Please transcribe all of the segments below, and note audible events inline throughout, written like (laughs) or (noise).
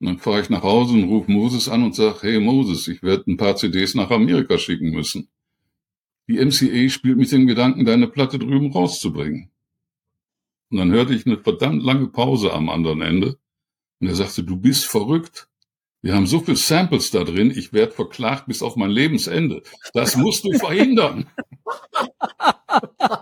Und dann fahre ich nach Hause und rufe Moses an und sage, hey Moses, ich werde ein paar CDs nach Amerika schicken müssen. Die MCA spielt mit dem Gedanken, deine Platte drüben rauszubringen. Und dann hörte ich eine verdammt lange Pause am anderen Ende. Und er sagte, du bist verrückt. Wir haben so viele Samples da drin, ich werde verklagt bis auf mein Lebensende. Das musst du verhindern. (laughs)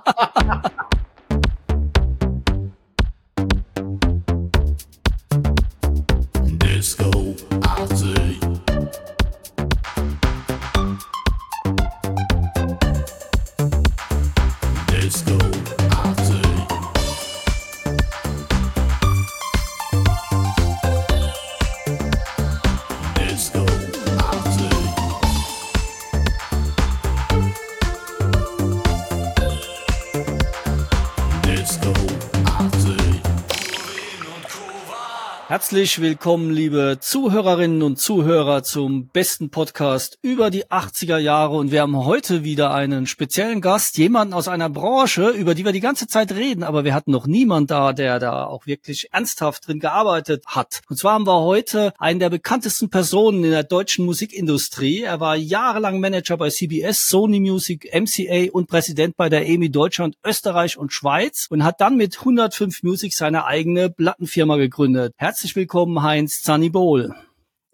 Herzlich willkommen, liebe Zuhörerinnen und Zuhörer zum besten Podcast über die 80er Jahre. Und wir haben heute wieder einen speziellen Gast, jemanden aus einer Branche, über die wir die ganze Zeit reden, aber wir hatten noch niemand da, der da auch wirklich ernsthaft drin gearbeitet hat. Und zwar haben wir heute einen der bekanntesten Personen in der deutschen Musikindustrie. Er war jahrelang Manager bei CBS, Sony Music, MCA und Präsident bei der EMI Deutschland, Österreich und Schweiz und hat dann mit 105 Music seine eigene Plattenfirma gegründet. Herzlich willkommen, Heinz Zannibol.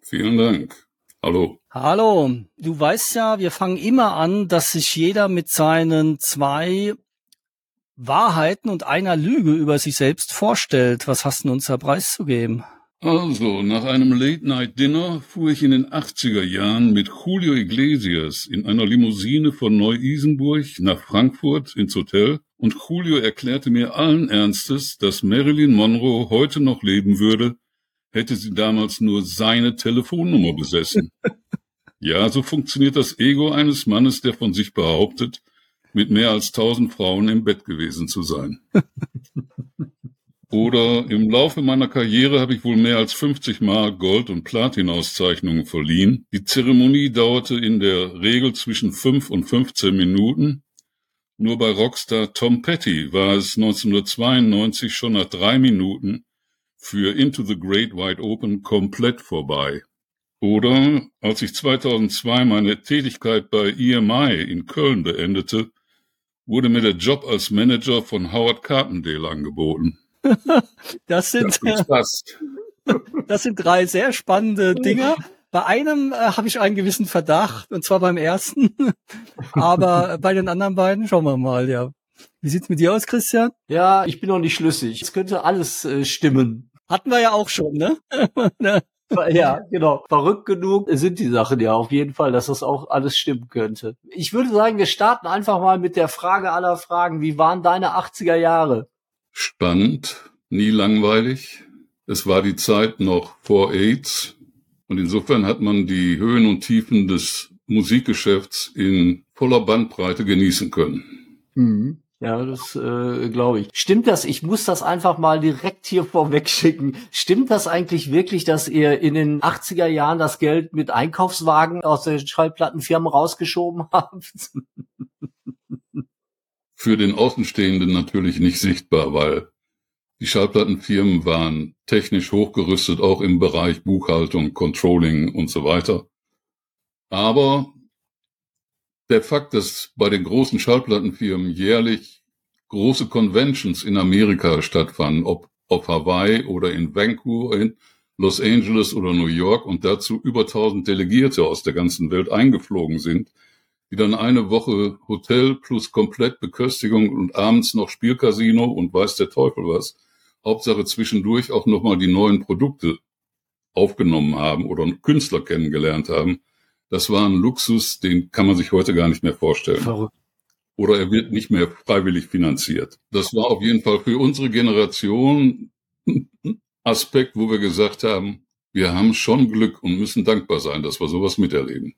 Vielen Dank. Hallo. Hallo, du weißt ja, wir fangen immer an, dass sich jeder mit seinen zwei Wahrheiten und einer Lüge über sich selbst vorstellt. Was hast du uns da preiszugeben? Also, nach einem Late-Night-Dinner fuhr ich in den 80er Jahren mit Julio Iglesias in einer Limousine von Neu-Isenburg nach Frankfurt ins Hotel und Julio erklärte mir allen Ernstes, dass Marilyn Monroe heute noch leben würde, hätte sie damals nur seine Telefonnummer besessen. (laughs) Ja, so funktioniert das Ego eines Mannes, der von sich behauptet, mit mehr als tausend Frauen im Bett gewesen zu sein. (laughs) Oder im Laufe meiner Karriere habe ich wohl mehr als 50 Mal Gold- und Platin-Auszeichnungen verliehen. Die Zeremonie dauerte in der Regel zwischen 5 und 15 Minuten. Nur bei Rockstar Tom Petty war es 1992 schon nach drei Minuten für Into the Great Wide Open komplett vorbei. Oder als ich 2002 meine Tätigkeit bei EMI in Köln beendete, wurde mir der Job als Manager von Howard Carpendale angeboten. (laughs) Das sind, Spaß. (laughs) das sind drei sehr spannende Dinger. Bei einem äh, habe ich einen gewissen Verdacht, und zwar beim ersten. (laughs) Aber bei den anderen beiden schauen wir mal, ja. Wie sieht's mit dir aus, Christian? Ja, ich bin noch nicht schlüssig. Es könnte alles äh, stimmen. Hatten wir ja auch schon, ne? (laughs) Ne? Ja, genau. Verrückt genug sind die Sachen ja auf jeden Fall, dass das auch alles stimmen könnte. Ich würde sagen, wir starten einfach mal mit der Frage aller Fragen. Wie waren deine 80er Jahre? Spannend, nie langweilig. Es war die Zeit noch vor AIDS und insofern hat man die Höhen und Tiefen des Musikgeschäfts in voller Bandbreite genießen können. Ja, das äh, glaube ich. Stimmt das? Ich muss das einfach mal direkt hier (laughs) vorweg schicken. Stimmt das eigentlich wirklich, dass ihr in den 80er Jahren das Geld mit Einkaufswagen aus der Schallplattenfirma rausgeschoben (laughs) habt? Für den Außenstehenden natürlich nicht sichtbar, weil die Schallplattenfirmen waren technisch hochgerüstet, auch im Bereich Buchhaltung, Controlling und so weiter. Aber der Fakt, dass bei den großen Schallplattenfirmen jährlich große Conventions in Amerika stattfanden, ob auf Hawaii oder in Vancouver, in Los Angeles oder New York und dazu über 1000 Delegierte aus der ganzen Welt eingeflogen sind, die dann eine Woche Hotel plus komplett Beköstigung und abends noch Spielcasino und weiß der Teufel was. Hauptsache zwischendurch auch nochmal die neuen Produkte aufgenommen haben oder Künstler kennengelernt haben. Das war ein Luxus, den kann man sich heute gar nicht mehr vorstellen. Verrückt. Oder er wird nicht mehr freiwillig finanziert. Das war auf jeden Fall für unsere Generation Aspekt, wo wir gesagt haben, wir haben schon Glück und müssen dankbar sein, dass wir sowas miterleben.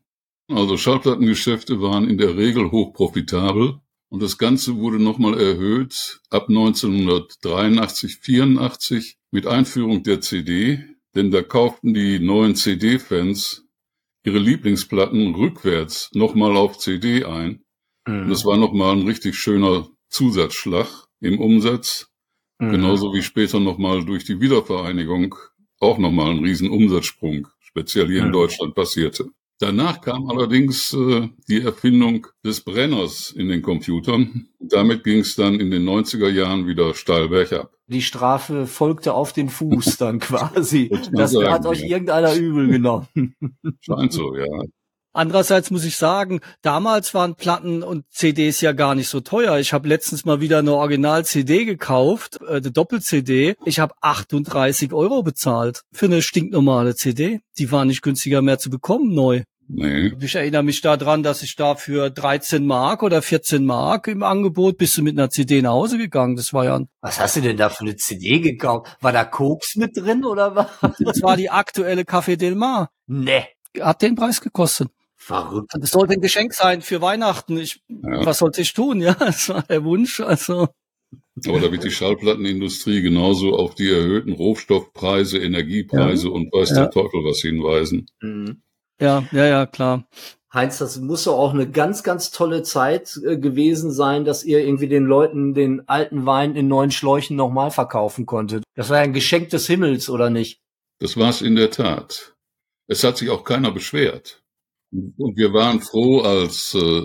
Also Schallplattengeschäfte waren in der Regel hoch profitabel und das Ganze wurde nochmal erhöht ab 1983, 84 mit Einführung der CD, denn da kauften die neuen CD-Fans ihre Lieblingsplatten rückwärts nochmal auf CD ein. Und das war nochmal ein richtig schöner Zusatzschlag im Umsatz, Mhm. genauso wie später nochmal durch die Wiedervereinigung auch nochmal ein riesen Umsatzsprung, speziell hier in Mhm. Deutschland passierte. Danach kam allerdings äh, die Erfindung des Brenners in den Computern. Damit ging es dann in den 90er Jahren wieder steil bergab. Die Strafe folgte auf den Fuß dann (laughs) quasi. Das sagen, hat euch ja. irgendeiner übel genommen. (laughs) Scheint so, ja. Andererseits muss ich sagen, damals waren Platten und CDs ja gar nicht so teuer. Ich habe letztens mal wieder eine Original-CD gekauft, äh, eine Doppel-CD. Ich habe 38 Euro bezahlt für eine stinknormale CD. Die war nicht günstiger mehr zu bekommen, neu. Nee. Ich erinnere mich daran, dass ich da für 13 Mark oder 14 Mark im Angebot bist du mit einer CD nach Hause gegangen. Das war ja, ein- Was hast du denn da für eine CD gekauft? War da Koks mit drin oder was? das war die aktuelle Café Del Mar. Ne. Hat den Preis gekostet. Verrückt. Das sollte ein Geschenk sein für Weihnachten. Ich, Ja. was sollte ich tun? Ja, (laughs) das war der Wunsch. Also. Aber da wird die Schallplattenindustrie genauso auf die erhöhten Rohstoffpreise, Energiepreise und weiß Ja. der Teufel was hinweisen. Mhm. Ja, ja, ja, klar. Heinz, das muss doch auch eine ganz, ganz tolle Zeit äh, gewesen sein, dass ihr irgendwie den Leuten den alten Wein in neuen Schläuchen nochmal verkaufen konntet. Das war ja ein Geschenk des Himmels, oder nicht? Das war es in der Tat. Es hat sich auch keiner beschwert. Und wir waren froh, als äh,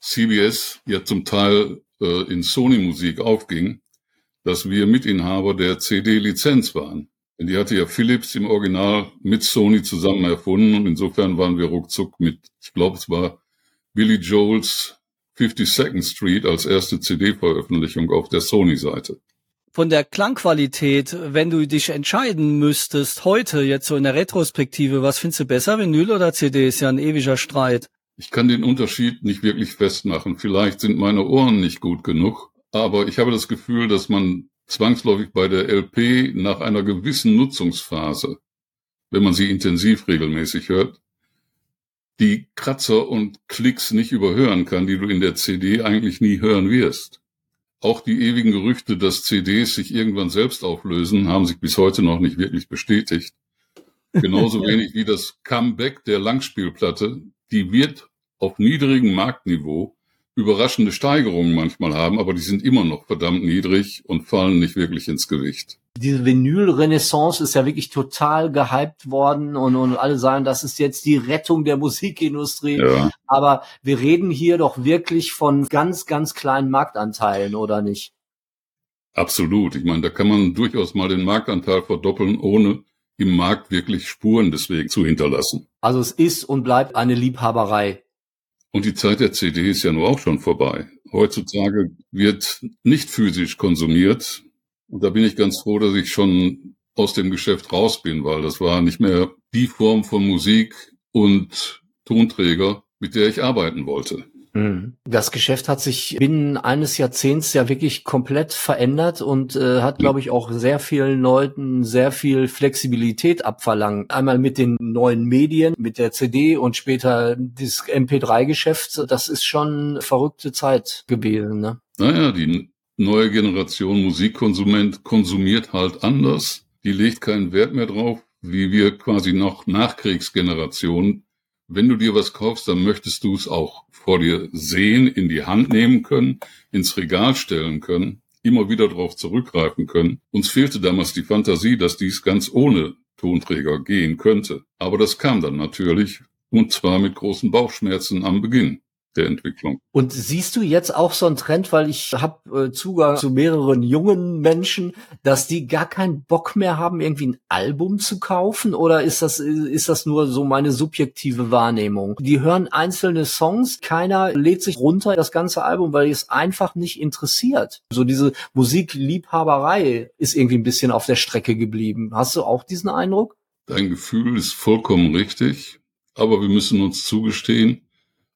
CBS ja zum Teil äh, in Sony-Musik aufging, dass wir Mitinhaber der CD-Lizenz waren. Denn die hatte ja Philips im Original mit Sony zusammen erfunden und insofern waren wir ruckzuck mit, ich glaube, es war Billy Joels 52nd Street als erste CD-Veröffentlichung auf der Sony-Seite. Von der Klangqualität, wenn du dich entscheiden müsstest, heute, jetzt so in der Retrospektive, was findest du besser, Vinyl oder CD? Ist ja ein ewiger Streit. Ich kann den Unterschied nicht wirklich festmachen. Vielleicht sind meine Ohren nicht gut genug, aber ich habe das Gefühl, dass man zwangsläufig bei der LP nach einer gewissen Nutzungsphase, wenn man sie intensiv regelmäßig hört, die Kratzer und Klicks nicht überhören kann, die du in der CD eigentlich nie hören wirst. Auch die ewigen Gerüchte, dass CDs sich irgendwann selbst auflösen, haben sich bis heute noch nicht wirklich bestätigt. (laughs) Genauso wenig wie das Comeback der Langspielplatte, die wird auf niedrigem Marktniveau überraschende Steigerungen manchmal haben, aber die sind immer noch verdammt niedrig und fallen nicht wirklich ins Gewicht. Diese Vinyl-Renaissance ist ja wirklich total gehypt worden und, und alle sagen, das ist jetzt die Rettung der Musikindustrie. Ja, Aber wir reden hier doch wirklich von ganz, ganz kleinen Marktanteilen, oder nicht? absolut. Ich meine, da kann man durchaus mal den Marktanteil verdoppeln, ohne im Markt wirklich Spuren deswegen zu hinterlassen. Also es ist und bleibt eine Liebhaberei. Und die Zeit der CD ist ja nur auch schon vorbei. Heutzutage wird nicht physisch konsumiert. Und da bin ich ganz froh, dass ich schon aus dem Geschäft raus bin, weil das war nicht mehr die Form von Musik und Tonträger, mit der ich arbeiten wollte. Das Geschäft hat sich binnen eines Jahrzehnts ja wirklich komplett verändert und äh, hat, glaube ich, auch sehr vielen Leuten sehr viel Flexibilität abverlangt. Einmal mit den neuen Medien, mit der CD und später das MP3-Geschäft. Das ist schon verrückte Zeit gewesen. Ne? Naja, die neue Generation Musikkonsument konsumiert halt anders. Die legt keinen Wert mehr drauf, wie wir quasi noch Nachkriegsgenerationen. Wenn du dir was kaufst, dann möchtest du es auch vor dir sehen, in die Hand nehmen können, ins Regal stellen können, immer wieder darauf zurückgreifen können. Uns fehlte damals die Fantasie, dass dies ganz ohne Tonträger gehen könnte. Aber das kam dann natürlich, und zwar mit großen Bauchschmerzen am Beginn der Entwicklung. Und siehst du jetzt auch so einen Trend, weil ich habe äh, Zugang zu mehreren jungen Menschen, dass die gar keinen Bock mehr haben, irgendwie ein Album zu kaufen? Oder ist das, ist das nur so meine subjektive Wahrnehmung? Die hören einzelne Songs, keiner lädt sich runter das ganze Album, weil es einfach nicht interessiert. So diese Musikliebhaberei ist irgendwie ein bisschen auf der Strecke geblieben. Hast du auch diesen Eindruck? Dein Gefühl ist vollkommen richtig, aber wir müssen uns zugestehen,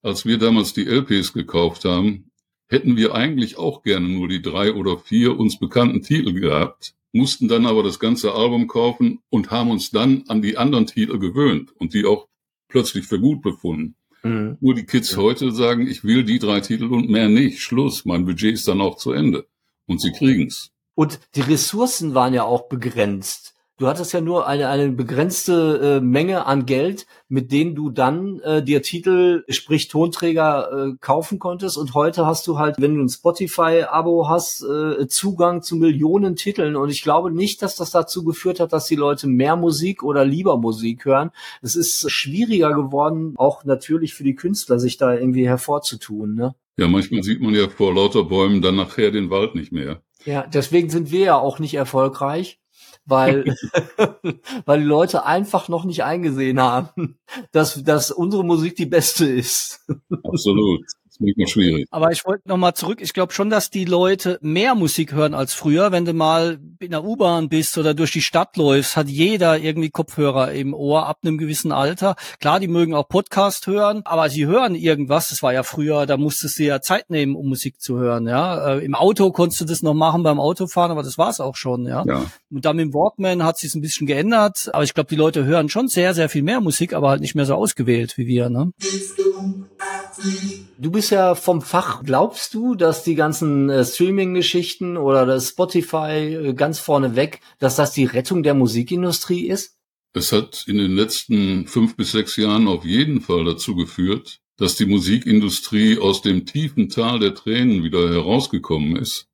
als wir damals die LPs gekauft haben, hätten wir eigentlich auch gerne nur die drei oder vier uns bekannten Titel gehabt, mussten dann aber das ganze Album kaufen und haben uns dann an die anderen Titel gewöhnt und die auch plötzlich für gut befunden. Mhm. Nur die Kids Ja. heute sagen, ich will die drei Titel und mehr nicht. Schluss, mein Budget ist dann auch zu Ende. Und sie kriegen's. Und die Ressourcen waren ja auch begrenzt. Du hattest ja nur eine, eine begrenzte äh, Menge an Geld, mit denen du dann äh, dir Titel, sprich Tonträger, äh, kaufen konntest. Und heute hast du halt, wenn du ein Spotify-Abo hast, äh, Zugang zu Millionen Titeln. Und ich glaube nicht, dass das dazu geführt hat, dass die Leute mehr Musik oder lieber Musik hören. Es ist schwieriger geworden, auch natürlich für die Künstler, sich da irgendwie hervorzutun. Ne? Ja, manchmal sieht man ja vor lauter Bäumen dann nachher den Wald nicht mehr. Ja, deswegen sind wir ja auch nicht erfolgreich weil, (laughs) weil die Leute einfach noch nicht eingesehen haben, dass, dass unsere Musik die beste ist. Absolut. Das ist manchmal schwierig. Aber ich wollte noch mal zurück. Ich glaube schon, dass die Leute mehr Musik hören als früher. Wenn du mal in der U-Bahn bist oder durch die Stadt läufst, hat jeder irgendwie Kopfhörer im Ohr ab einem gewissen Alter. Klar, die mögen auch Podcast hören, aber sie hören irgendwas. Das war ja früher, da musstest du ja Zeit nehmen, um Musik zu hören. Ja, äh, im Auto konntest du das noch machen beim Autofahren, aber das war's auch schon. Ja. Ja. Und dann mit dem Walkman hat sich ein bisschen geändert. Aber ich glaube, die Leute hören schon sehr, sehr viel mehr Musik, aber halt nicht mehr so ausgewählt wie wir. Ne? Du bist ja vom Fach. Glaubst du, dass die ganzen äh, Streaming-Geschichten oder das Spotify äh, ganz vorne weg, dass das die Rettung der Musikindustrie ist? Es hat in den letzten fünf bis sechs Jahren auf jeden Fall dazu geführt, dass die Musikindustrie aus dem tiefen Tal der Tränen wieder herausgekommen ist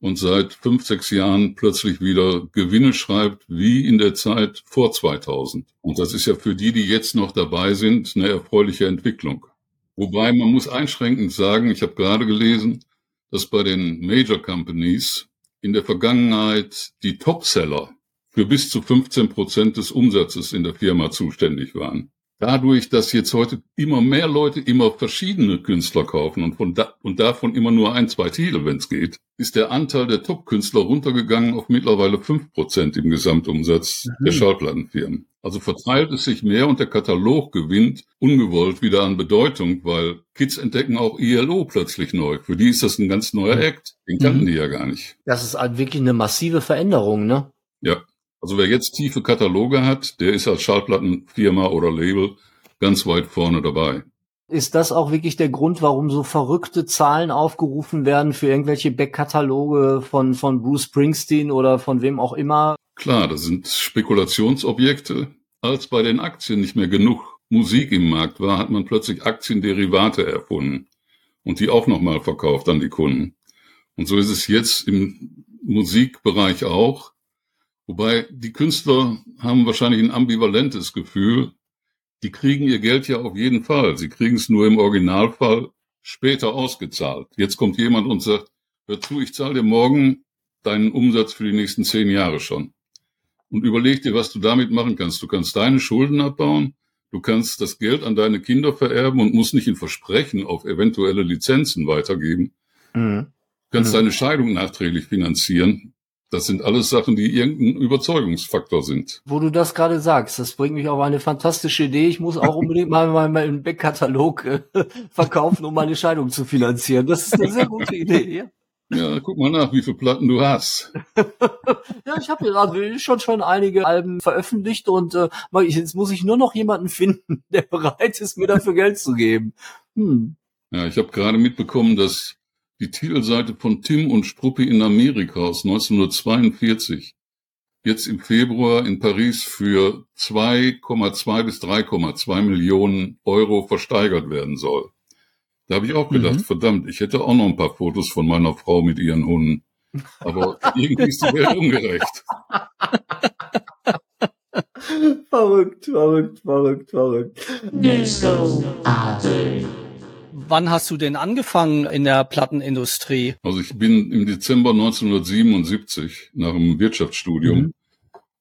und seit fünf, sechs Jahren plötzlich wieder Gewinne schreibt, wie in der Zeit vor 2000. Und das ist ja für die, die jetzt noch dabei sind, eine erfreuliche Entwicklung. Wobei man muss einschränkend sagen, ich habe gerade gelesen, dass bei den Major Companies in der Vergangenheit die Topseller für bis zu 15 Prozent des Umsatzes in der Firma zuständig waren. Dadurch, dass jetzt heute immer mehr Leute immer verschiedene Künstler kaufen und, von da, und davon immer nur ein, zwei Titel, wenn es geht, ist der Anteil der Top-Künstler runtergegangen auf mittlerweile fünf Prozent im Gesamtumsatz Mhm. der Schallplattenfirmen. Also verteilt es sich mehr und der Katalog gewinnt ungewollt wieder an Bedeutung, weil Kids entdecken auch ILO plötzlich neu. Für die ist das ein ganz neuer Act. Den kannten Mhm. die ja gar nicht. Das ist halt wirklich eine massive Veränderung, ne? Ja. Also wer jetzt tiefe Kataloge hat, der ist als Schallplattenfirma oder Label ganz weit vorne dabei. Ist das auch wirklich der Grund, warum so verrückte Zahlen aufgerufen werden für irgendwelche Backkataloge von, von Bruce Springsteen oder von wem auch immer? Klar, das sind Spekulationsobjekte. Als bei den Aktien nicht mehr genug Musik im Markt war, hat man plötzlich Aktienderivate erfunden und die auch nochmal verkauft an die Kunden. Und so ist es jetzt im Musikbereich auch. Wobei die Künstler haben wahrscheinlich ein ambivalentes Gefühl. Die kriegen ihr Geld ja auf jeden Fall. Sie kriegen es nur im Originalfall später ausgezahlt. Jetzt kommt jemand und sagt, hör zu, ich zahle dir morgen deinen Umsatz für die nächsten zehn Jahre schon. Und überleg dir, was du damit machen kannst. Du kannst deine Schulden abbauen, du kannst das Geld an deine Kinder vererben und musst nicht in Versprechen auf eventuelle Lizenzen weitergeben. Mhm. Du kannst Mhm. deine Scheidung nachträglich finanzieren. Das sind alles Sachen, die irgendein Überzeugungsfaktor sind. Wo du das gerade sagst, das bringt mich auf eine fantastische Idee. Ich muss auch unbedingt mal meinen Backkatalog äh, (laughs) verkaufen, um meine Scheidung zu finanzieren. Das ist eine sehr gute Idee. Ja, Ja, guck mal nach, wie viele Platten du hast. (laughs) ja ich habe gerade schon schon einige Alben veröffentlicht und äh, jetzt muss ich nur noch jemanden finden, (laughs) der bereit ist, mir dafür Geld zu geben. Hm. Ja, ich habe gerade mitbekommen, dass die Titelseite von Tim und Struppi in Amerika aus 1942 jetzt im Februar in Paris für 2,2 bis 3,2 Millionen Euro versteigert werden soll. Da habe ich auch gedacht, Mhm. verdammt, ich hätte auch noch ein paar Fotos von meiner Frau mit ihren Hunden. Aber irgendwie ist die Welt ungerecht. (laughs) Verrückt, verrückt, verrückt, verrückt. Wann hast du denn angefangen in der Plattenindustrie? Also ich bin im Dezember 1977 nach dem Wirtschaftsstudium Mhm.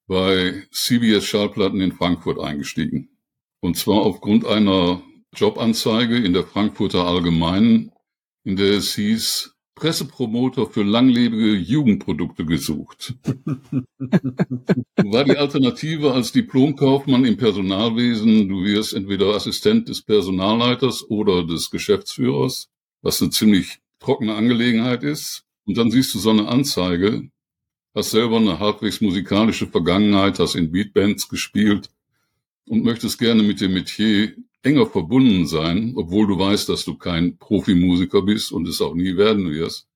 bei CBS Schallplatten in Frankfurt eingestiegen. Und zwar aufgrund einer Jobanzeige in der Frankfurter Allgemeinen, in der es hieß, Pressepromoter für langlebige Jugendprodukte gesucht. War die Alternative als Diplomkaufmann im Personalwesen, du wirst entweder Assistent des Personalleiters oder des Geschäftsführers, was eine ziemlich trockene Angelegenheit ist. Und dann siehst du so eine Anzeige, hast selber eine halbwegs musikalische Vergangenheit, hast in Beatbands gespielt und möchtest gerne mit dem Metier enger verbunden sein, obwohl du weißt, dass du kein Profimusiker bist und es auch nie werden wirst.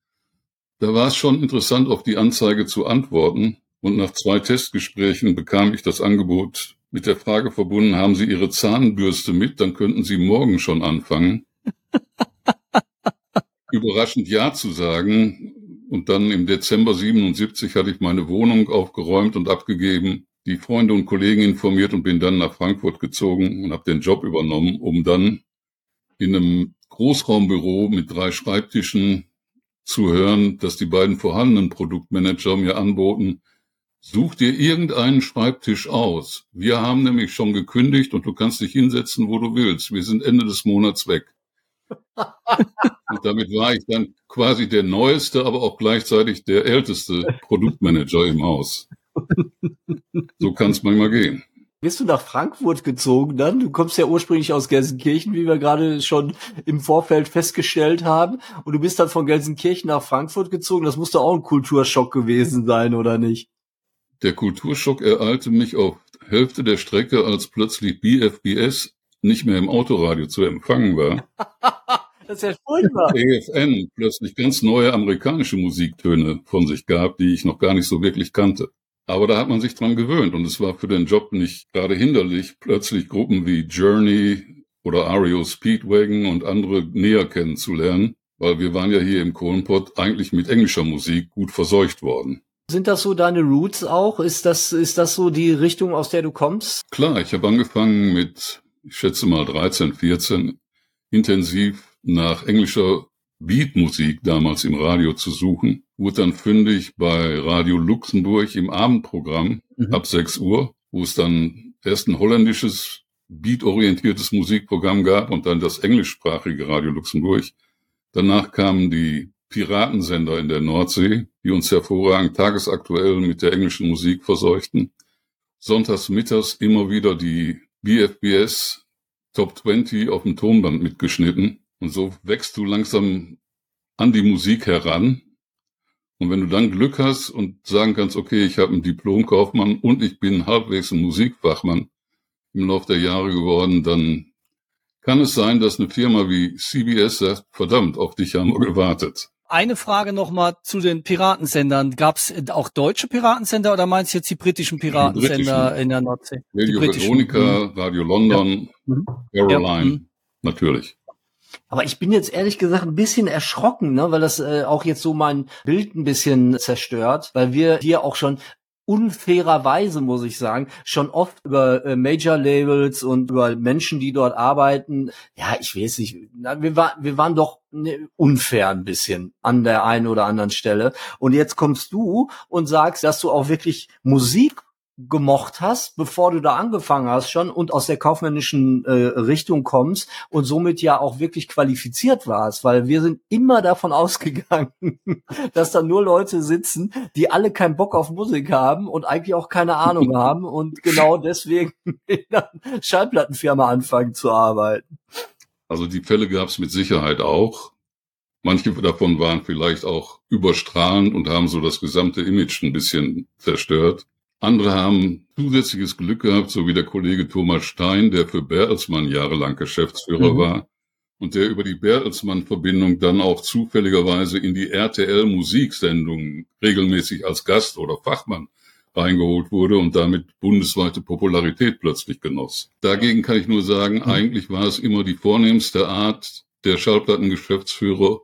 Da war es schon interessant, auf die Anzeige zu antworten. Und nach zwei Testgesprächen bekam ich das Angebot mit der Frage verbunden, haben Sie Ihre Zahnbürste mit, dann könnten Sie morgen schon anfangen. (laughs) Überraschend Ja zu sagen. Und dann im Dezember 77 hatte ich meine Wohnung aufgeräumt und abgegeben, die Freunde und Kollegen informiert und bin dann nach Frankfurt gezogen und habe den Job übernommen, um dann in einem Großraumbüro mit drei Schreibtischen zu hören, dass die beiden vorhandenen Produktmanager mir anboten, such dir irgendeinen Schreibtisch aus. Wir haben nämlich schon gekündigt und du kannst dich hinsetzen, wo du willst. Wir sind Ende des Monats weg. (laughs) und damit war ich dann quasi der neueste, aber auch gleichzeitig der älteste Produktmanager im Haus. So kann es manchmal gehen. Bist du nach Frankfurt gezogen dann? Du kommst ja ursprünglich aus Gelsenkirchen, wie wir gerade schon im Vorfeld festgestellt haben. Und du bist dann von Gelsenkirchen nach Frankfurt gezogen. Das musste auch ein Kulturschock gewesen sein, oder nicht? Der Kulturschock ereilte mich auf Hälfte der Strecke, als plötzlich BFBS nicht mehr im Autoradio zu empfangen war. (laughs) das ist ja furchtbar. EFN plötzlich ganz neue amerikanische Musiktöne von sich gab, die ich noch gar nicht so wirklich kannte. Aber da hat man sich dran gewöhnt und es war für den Job nicht gerade hinderlich, plötzlich Gruppen wie Journey oder Ario Speedwagon und andere näher kennenzulernen, weil wir waren ja hier im Kohlenpott eigentlich mit englischer Musik gut verseucht worden. Sind das so deine Roots auch? Ist das, ist das so die Richtung, aus der du kommst? Klar, ich habe angefangen mit, ich schätze mal 13, 14, intensiv nach englischer Beatmusik damals im Radio zu suchen. Wurde dann fündig bei Radio Luxemburg im Abendprogramm mhm. ab 6 Uhr, wo es dann erst ein holländisches beatorientiertes Musikprogramm gab und dann das englischsprachige Radio Luxemburg. Danach kamen die Piratensender in der Nordsee, die uns hervorragend tagesaktuell mit der englischen Musik verseuchten. Sonntags mittags immer wieder die BFBS Top 20 auf dem Tonband mitgeschnitten und so wächst du langsam an die Musik heran. Und wenn du dann Glück hast und sagen kannst, okay, ich habe einen Diplomkaufmann und ich bin halbwegs ein Musikfachmann im Laufe der Jahre geworden, dann kann es sein, dass eine Firma wie CBS sagt, verdammt, auf dich haben wir gewartet. Eine Frage nochmal zu den Piratensendern. Gab es auch deutsche Piratensender oder meinst du jetzt die britischen Piratensender britischen. in der Nordsee? Radio Veronica, mhm. Radio London, ja. Caroline, ja. Mhm. natürlich. Aber ich bin jetzt ehrlich gesagt ein bisschen erschrocken, ne, weil das äh, auch jetzt so mein Bild ein bisschen zerstört, weil wir hier auch schon unfairerweise, muss ich sagen, schon oft über äh, Major-Labels und über Menschen, die dort arbeiten. Ja, ich weiß nicht, wir, war, wir waren doch ne, unfair ein bisschen an der einen oder anderen Stelle. Und jetzt kommst du und sagst, dass du auch wirklich Musik gemocht hast, bevor du da angefangen hast schon und aus der kaufmännischen äh, Richtung kommst und somit ja auch wirklich qualifiziert warst, weil wir sind immer davon (laughs) ausgegangen, dass da nur Leute sitzen, die alle keinen Bock auf Musik haben und eigentlich auch keine Ahnung (laughs) haben und genau deswegen in einer Schallplattenfirma anfangen zu arbeiten. Also die Fälle gab es mit Sicherheit auch. Manche davon waren vielleicht auch überstrahlend und haben so das gesamte Image ein bisschen zerstört. Andere haben zusätzliches Glück gehabt, so wie der Kollege Thomas Stein, der für Bertelsmann jahrelang Geschäftsführer mhm. war und der über die Bertelsmann-Verbindung dann auch zufälligerweise in die RTL-Musiksendung regelmäßig als Gast oder Fachmann reingeholt wurde und damit bundesweite Popularität plötzlich genoss. Dagegen kann ich nur sagen, mhm. eigentlich war es immer die vornehmste Art der Schallplattengeschäftsführer,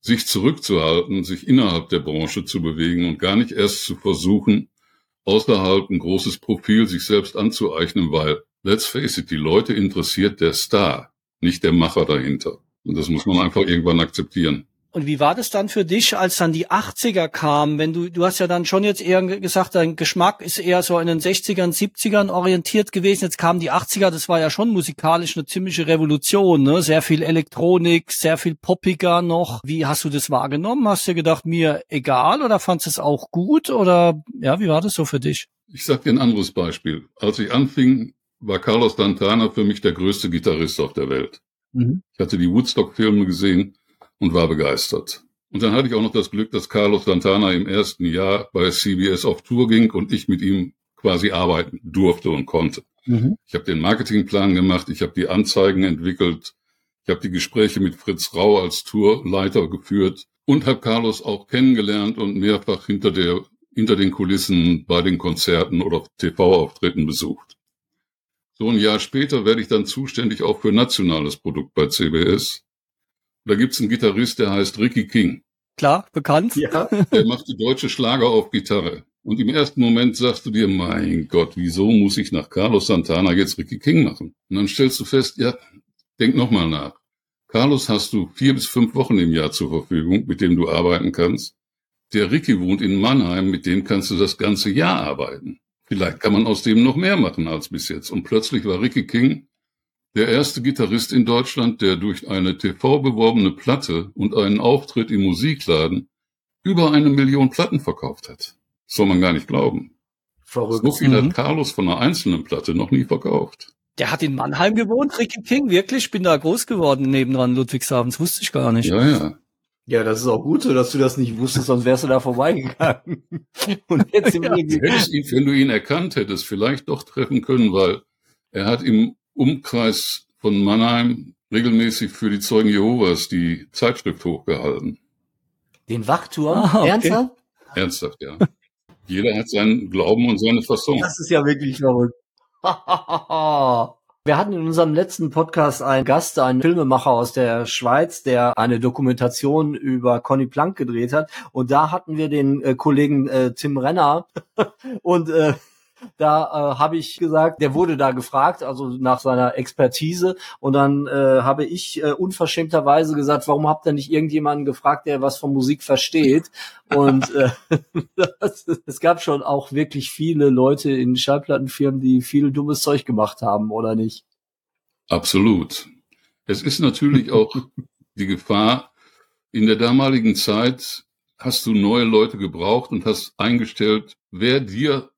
sich zurückzuhalten, sich innerhalb der Branche zu bewegen und gar nicht erst zu versuchen, außerhalb ein großes Profil sich selbst anzueignen, weil, let's face it, die Leute interessiert der Star, nicht der Macher dahinter. Und das muss man einfach irgendwann akzeptieren. Und wie war das dann für dich, als dann die 80er kamen? Wenn du, du hast ja dann schon jetzt eher gesagt, dein Geschmack ist eher so in den 60ern, 70ern orientiert gewesen. Jetzt kamen die 80er, das war ja schon musikalisch eine ziemliche Revolution, ne? Sehr viel Elektronik, sehr viel poppiger noch. Wie hast du das wahrgenommen? Hast du gedacht, mir egal oder fandest du es auch gut? Oder ja, wie war das so für dich? Ich sag dir ein anderes Beispiel. Als ich anfing, war Carlos Santana für mich der größte Gitarrist auf der Welt. Mhm. Ich hatte die Woodstock-Filme gesehen und war begeistert. Und dann hatte ich auch noch das Glück, dass Carlos Santana im ersten Jahr bei CBS auf Tour ging und ich mit ihm quasi arbeiten durfte und konnte. Mhm. Ich habe den Marketingplan gemacht, ich habe die Anzeigen entwickelt, ich habe die Gespräche mit Fritz Rau als Tourleiter geführt und habe Carlos auch kennengelernt und mehrfach hinter der hinter den Kulissen, bei den Konzerten oder TV-Auftritten besucht. So ein Jahr später werde ich dann zuständig auch für nationales Produkt bei CBS. Da gibt's einen Gitarrist, der heißt Ricky King. Klar, bekannt. Ja. (laughs) Der macht die deutsche Schlager auf Gitarre. Und im ersten Moment sagst du dir, mein Gott, wieso muss ich nach Carlos Santana jetzt Ricky King machen? Und dann stellst du fest, ja, denk nochmal nach. Carlos hast du vier bis fünf Wochen im Jahr zur Verfügung, mit dem du arbeiten kannst. Der Ricky wohnt in Mannheim, mit dem kannst du das ganze Jahr arbeiten. Vielleicht kann man aus dem noch mehr machen als bis jetzt. Und plötzlich war Ricky King der erste Gitarrist in Deutschland, der durch eine TV beworbene Platte und einen Auftritt im Musikladen über eine Million Platten verkauft hat. Soll man gar nicht glauben. Verrückt. So viel Mhm. hat Carlos von einer einzelnen Platte noch nie verkauft. Der hat in Mannheim gewohnt, Ricky King, wirklich. Ich bin da groß geworden nebendran, Ludwigshafen. Das wusste ich gar nicht. Ja, ja. Ja, das ist auch gut so, dass du das nicht wusstest, sonst wärst du da vorbeigegangen. (laughs) Und jetzt (laughs) Du hättest ihn, wenn du ihn erkannt hättest, vielleicht doch treffen können, weil er hat im Umkreis von Mannheim regelmäßig für die Zeugen Jehovas die Zeitschrift hochgehalten. den Wachturm. Ah, okay. Ernsthaft? Ernsthaft, ja. Jeder hat seinen Glauben und seine Fasson. Das ist ja wirklich verrückt. (laughs) Wir hatten in unserem letzten Podcast einen Gast, einen Filmemacher aus der Schweiz, der eine Dokumentation über Conny Plank gedreht hat. Und da hatten wir den äh, Kollegen äh, Tim Renner. (laughs) Und äh, da äh, habe ich gesagt, der wurde da gefragt, also nach seiner Expertise. Und dann äh, habe ich äh, unverschämterweise gesagt, warum habt ihr nicht irgendjemanden gefragt, der was von Musik versteht? Und äh, (laughs) das, es gab schon auch wirklich viele Leute in Schallplattenfirmen, die viel dummes Zeug gemacht haben, oder nicht? Absolut. Es ist natürlich (laughs) auch die Gefahr, in der damaligen Zeit hast du neue Leute gebraucht und hast eingestellt, wer dir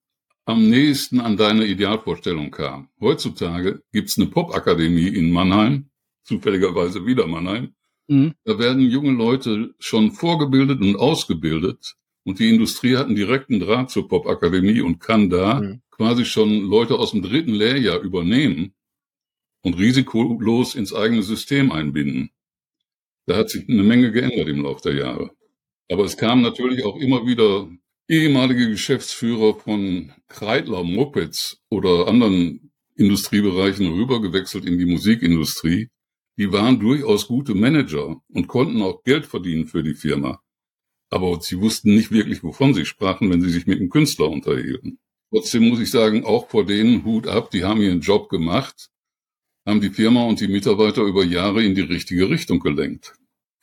am nächsten an deine Idealvorstellung kam. Heutzutage gibt's eine Popakademie in Mannheim, zufälligerweise wieder Mannheim. Mhm. Da werden junge Leute schon vorgebildet und ausgebildet und die Industrie hat einen direkten Draht zur Popakademie und kann da Mhm. quasi schon Leute aus dem dritten Lehrjahr übernehmen und risikolos ins eigene System einbinden. Da hat sich eine Menge geändert im Laufe der Jahre. Aber es kamen natürlich auch immer wieder ehemalige Geschäftsführer von Kreidler, Mopeds oder anderen Industriebereichen rübergewechselt in die Musikindustrie. Die waren durchaus gute Manager und konnten auch Geld verdienen für die Firma. Aber sie wussten nicht wirklich, wovon sie sprachen, wenn sie sich mit einem Künstler unterhielten. Trotzdem muss ich sagen, auch vor denen Hut ab, die haben ihren Job gemacht, haben die Firma und die Mitarbeiter über Jahre in die richtige Richtung gelenkt.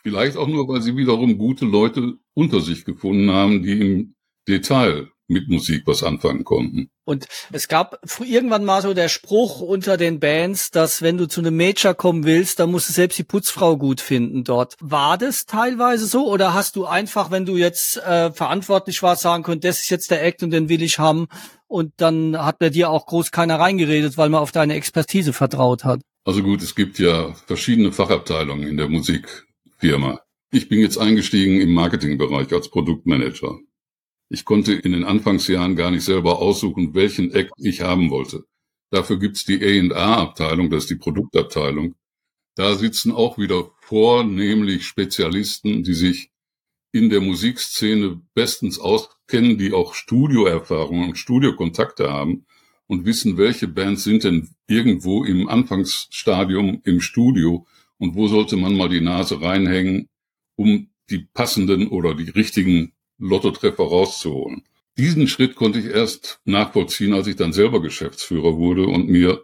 Vielleicht auch nur, weil sie wiederum gute Leute unter sich gefunden haben, die im Detail mit Musik was anfangen konnten. Und es gab irgendwann mal so der Spruch unter den Bands, dass wenn du zu einem Major kommen willst, dann musst du selbst die Putzfrau gut finden dort. War das teilweise so oder hast du einfach, wenn du jetzt äh, verantwortlich warst, sagen können, das ist jetzt der Act und den will ich haben und dann hat bei dir auch groß keiner reingeredet, weil man auf deine Expertise vertraut hat? Also gut, es gibt ja verschiedene Fachabteilungen in der Musikfirma. Ich bin jetzt eingestiegen im Marketingbereich als Produktmanager. Ich konnte in den Anfangsjahren gar nicht selber aussuchen, welchen Act ich haben wollte. Dafür gibt's die A&A-Abteilung, das ist die Produktabteilung. Da sitzen auch wieder vornehmlich Spezialisten, die sich in der Musikszene bestens auskennen, die auch Studioerfahrung und Studiokontakte haben und wissen, welche Bands sind denn irgendwo im Anfangsstadium im Studio und wo sollte man mal die Nase reinhängen, um die passenden oder die richtigen Lottotreffer rauszuholen. Diesen Schritt konnte ich erst nachvollziehen, als ich dann selber Geschäftsführer wurde und mir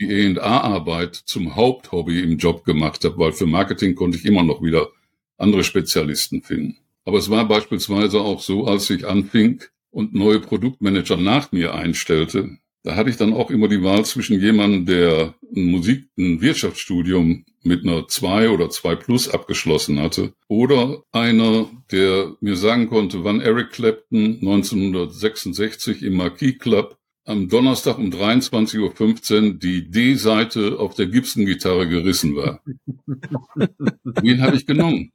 die E&A-Arbeit zum Haupthobby im Job gemacht habe, weil für Marketing konnte ich immer noch wieder andere Spezialisten finden. Aber es war beispielsweise auch so, als ich anfing und neue Produktmanager nach mir einstellte, da hatte ich dann auch immer die Wahl zwischen jemandem, der ein Musik, ein Wirtschaftsstudium mit einer 2 oder 2 plus abgeschlossen hatte, oder einer, der mir sagen konnte, wann Eric Clapton 1966 im Marquis Club am Donnerstag um 23.15 Uhr die D-Seite auf der Gibson-Gitarre gerissen war. Wen habe ich genommen?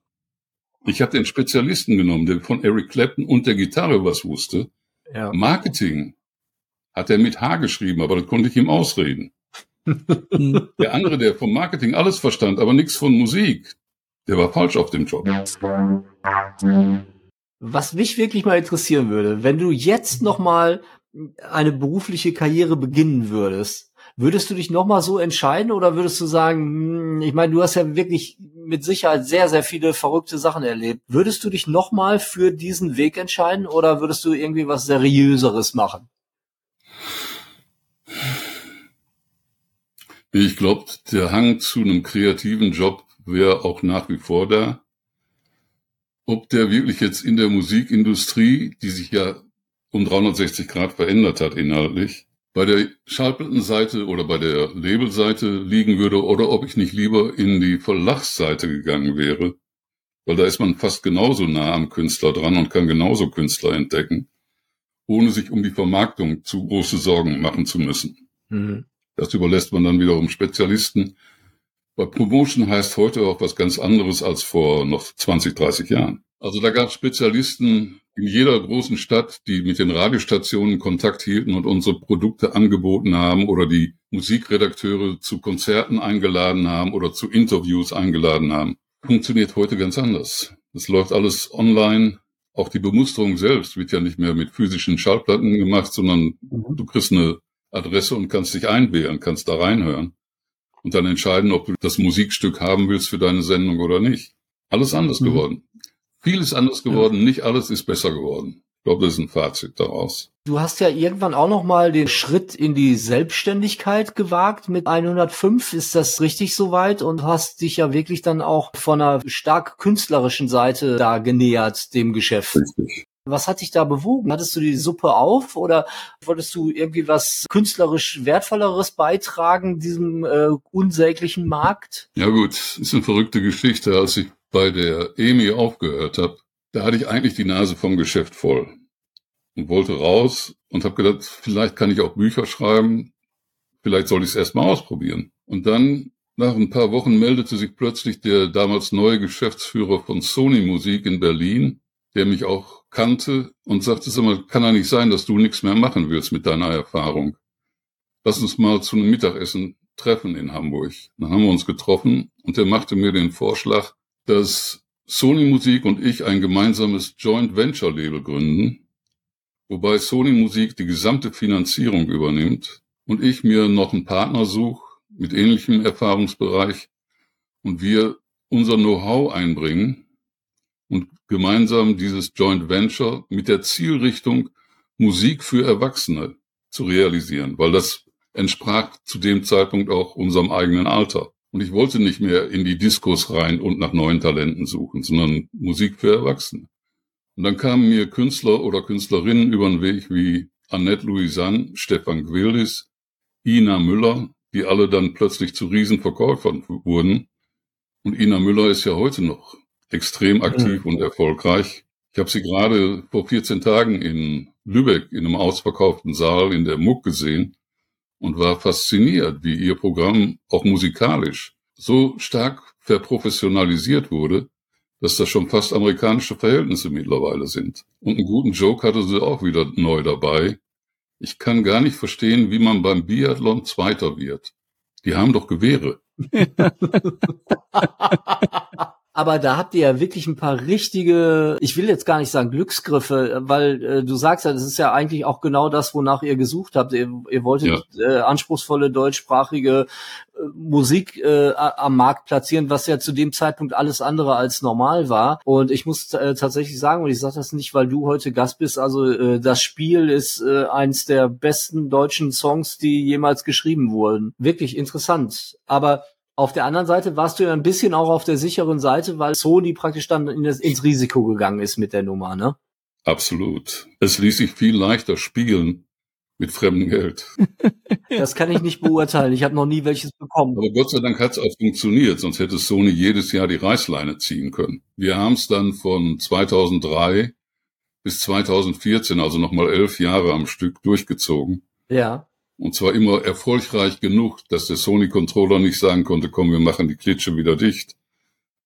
Ich habe den Spezialisten genommen, der von Eric Clapton und der Gitarre was wusste. Ja. Marketing hat er mit H geschrieben, aber das konnte ich ihm ausreden. (laughs) Der andere, der vom Marketing alles verstand, aber nichts von Musik, der war falsch auf dem Job. Was mich wirklich mal interessieren würde, wenn du jetzt noch mal eine berufliche Karriere beginnen würdest, würdest du dich noch mal so entscheiden oder würdest du sagen, hm, ich meine, du hast ja wirklich mit Sicherheit sehr, sehr viele verrückte Sachen erlebt. Würdest du dich noch mal für diesen Weg entscheiden oder würdest du irgendwie was seriöseres machen? Ich glaube, der Hang zu einem kreativen Job wäre auch nach wie vor da. Ob der wirklich jetzt in der Musikindustrie, die sich ja um 360 Grad verändert hat inhaltlich, bei der Schallplattenseite oder bei der Labelseite liegen würde oder ob ich nicht lieber in die Verlagsseite gegangen wäre, weil da ist man fast genauso nah am Künstler dran und kann genauso Künstler entdecken, ohne sich um die Vermarktung zu große Sorgen machen zu müssen. Mhm. Das überlässt man dann wiederum Spezialisten. Bei Promotion heißt heute auch was ganz anderes als vor noch 20, 30 Jahren. Also da gab es Spezialisten in jeder großen Stadt, die mit den Radiostationen Kontakt hielten und unsere Produkte angeboten haben oder die Musikredakteure zu Konzerten eingeladen haben oder zu Interviews eingeladen haben. Funktioniert heute ganz anders. Es läuft alles online. Auch die Bemusterung selbst wird ja nicht mehr mit physischen Schallplatten gemacht, sondern mhm. du kriegst eine Adresse und kannst dich einwählen, kannst da reinhören und dann entscheiden, ob du das Musikstück haben willst für deine Sendung oder nicht. Alles anders mhm. geworden. Vieles anders geworden, ja. nicht alles ist besser geworden. Ich glaube, das ist ein Fazit daraus. Du hast ja irgendwann auch noch mal den Schritt in die Selbstständigkeit gewagt mit 105. Ist das richtig soweit? Und hast dich ja wirklich dann auch von einer stark künstlerischen Seite da genähert, dem Geschäft. Richtig. Was hat dich da bewogen? Hattest du die Suppe auf oder wolltest du irgendwie was künstlerisch wertvolleres beitragen, diesem äh, unsäglichen Markt? Ja gut, ist eine verrückte Geschichte. Als ich bei der EMI aufgehört habe, da hatte ich eigentlich die Nase vom Geschäft voll und wollte raus und habe gedacht, vielleicht kann ich auch Bücher schreiben, vielleicht soll ich es erstmal ausprobieren. Und dann nach ein paar Wochen meldete sich plötzlich der damals neue Geschäftsführer von Sony Musik in Berlin, der mich auch kannte und sagte, sag mal, kann ja nicht sein, dass du nichts mehr machen willst mit deiner Erfahrung. Lass uns mal zu einem Mittagessen treffen in Hamburg. Dann haben wir uns getroffen und er machte mir den Vorschlag, dass Sony Musik und ich ein gemeinsames Joint Venture Label gründen, wobei Sony Musik die gesamte Finanzierung übernimmt und ich mir noch einen Partner suche mit ähnlichem Erfahrungsbereich und wir unser Know-how einbringen und gemeinsam dieses Joint Venture mit der Zielrichtung Musik für Erwachsene zu realisieren, weil das entsprach zu dem Zeitpunkt auch unserem eigenen Alter. Und ich wollte nicht mehr in die Diskos rein und nach neuen Talenten suchen, sondern Musik für Erwachsene. Und dann kamen mir Künstler oder Künstlerinnen über den Weg wie Annette Louisanne, Stefan Gwildis, Ina Müller, die alle dann plötzlich zu Riesenverkäufern wurden. Und Ina Müller ist ja heute noch extrem aktiv mhm. und erfolgreich. Ich habe sie gerade vor 14 Tagen in Lübeck in einem ausverkauften Saal in der Muck gesehen und war fasziniert, wie ihr Programm auch musikalisch so stark verprofessionalisiert wurde, dass das schon fast amerikanische Verhältnisse mittlerweile sind. Und einen guten Joke hatte sie auch wieder neu dabei. Ich kann gar nicht verstehen, wie man beim Biathlon Zweiter wird. Die haben doch Gewehre. (laughs) (laughs) aber da habt ihr ja wirklich ein paar richtige, ich will jetzt gar nicht sagen Glücksgriffe, weil äh, du sagst ja, das ist ja eigentlich auch genau das, wonach ihr gesucht habt. Ihr, ihr wolltet ja. äh, anspruchsvolle deutschsprachige äh, Musik äh, am Markt platzieren, was ja zu dem Zeitpunkt alles andere als normal war. Und ich muss äh, tatsächlich sagen, und ich sage das nicht, weil du heute Gast bist, also äh, das Spiel ist äh, eins der besten deutschen Songs, die jemals geschrieben wurden. Wirklich interessant. Aber auf der anderen Seite warst du ja ein bisschen auch auf der sicheren Seite, weil Sony praktisch dann in das, ins Risiko gegangen ist mit der Nummer, ne? Absolut. Es ließ sich viel leichter spielen mit fremdem Geld. (laughs) Das kann ich nicht beurteilen. Ich habe noch nie welches bekommen. Aber Gott sei Dank hat es auch funktioniert, sonst hätte Sony jedes Jahr die Reißleine ziehen können. Wir haben es dann von 2003 bis 2014, also nochmal elf Jahre am Stück durchgezogen. Ja. Und zwar immer erfolgreich genug, dass der Sony-Controller nicht sagen konnte, komm, wir machen die Klitsche wieder dicht.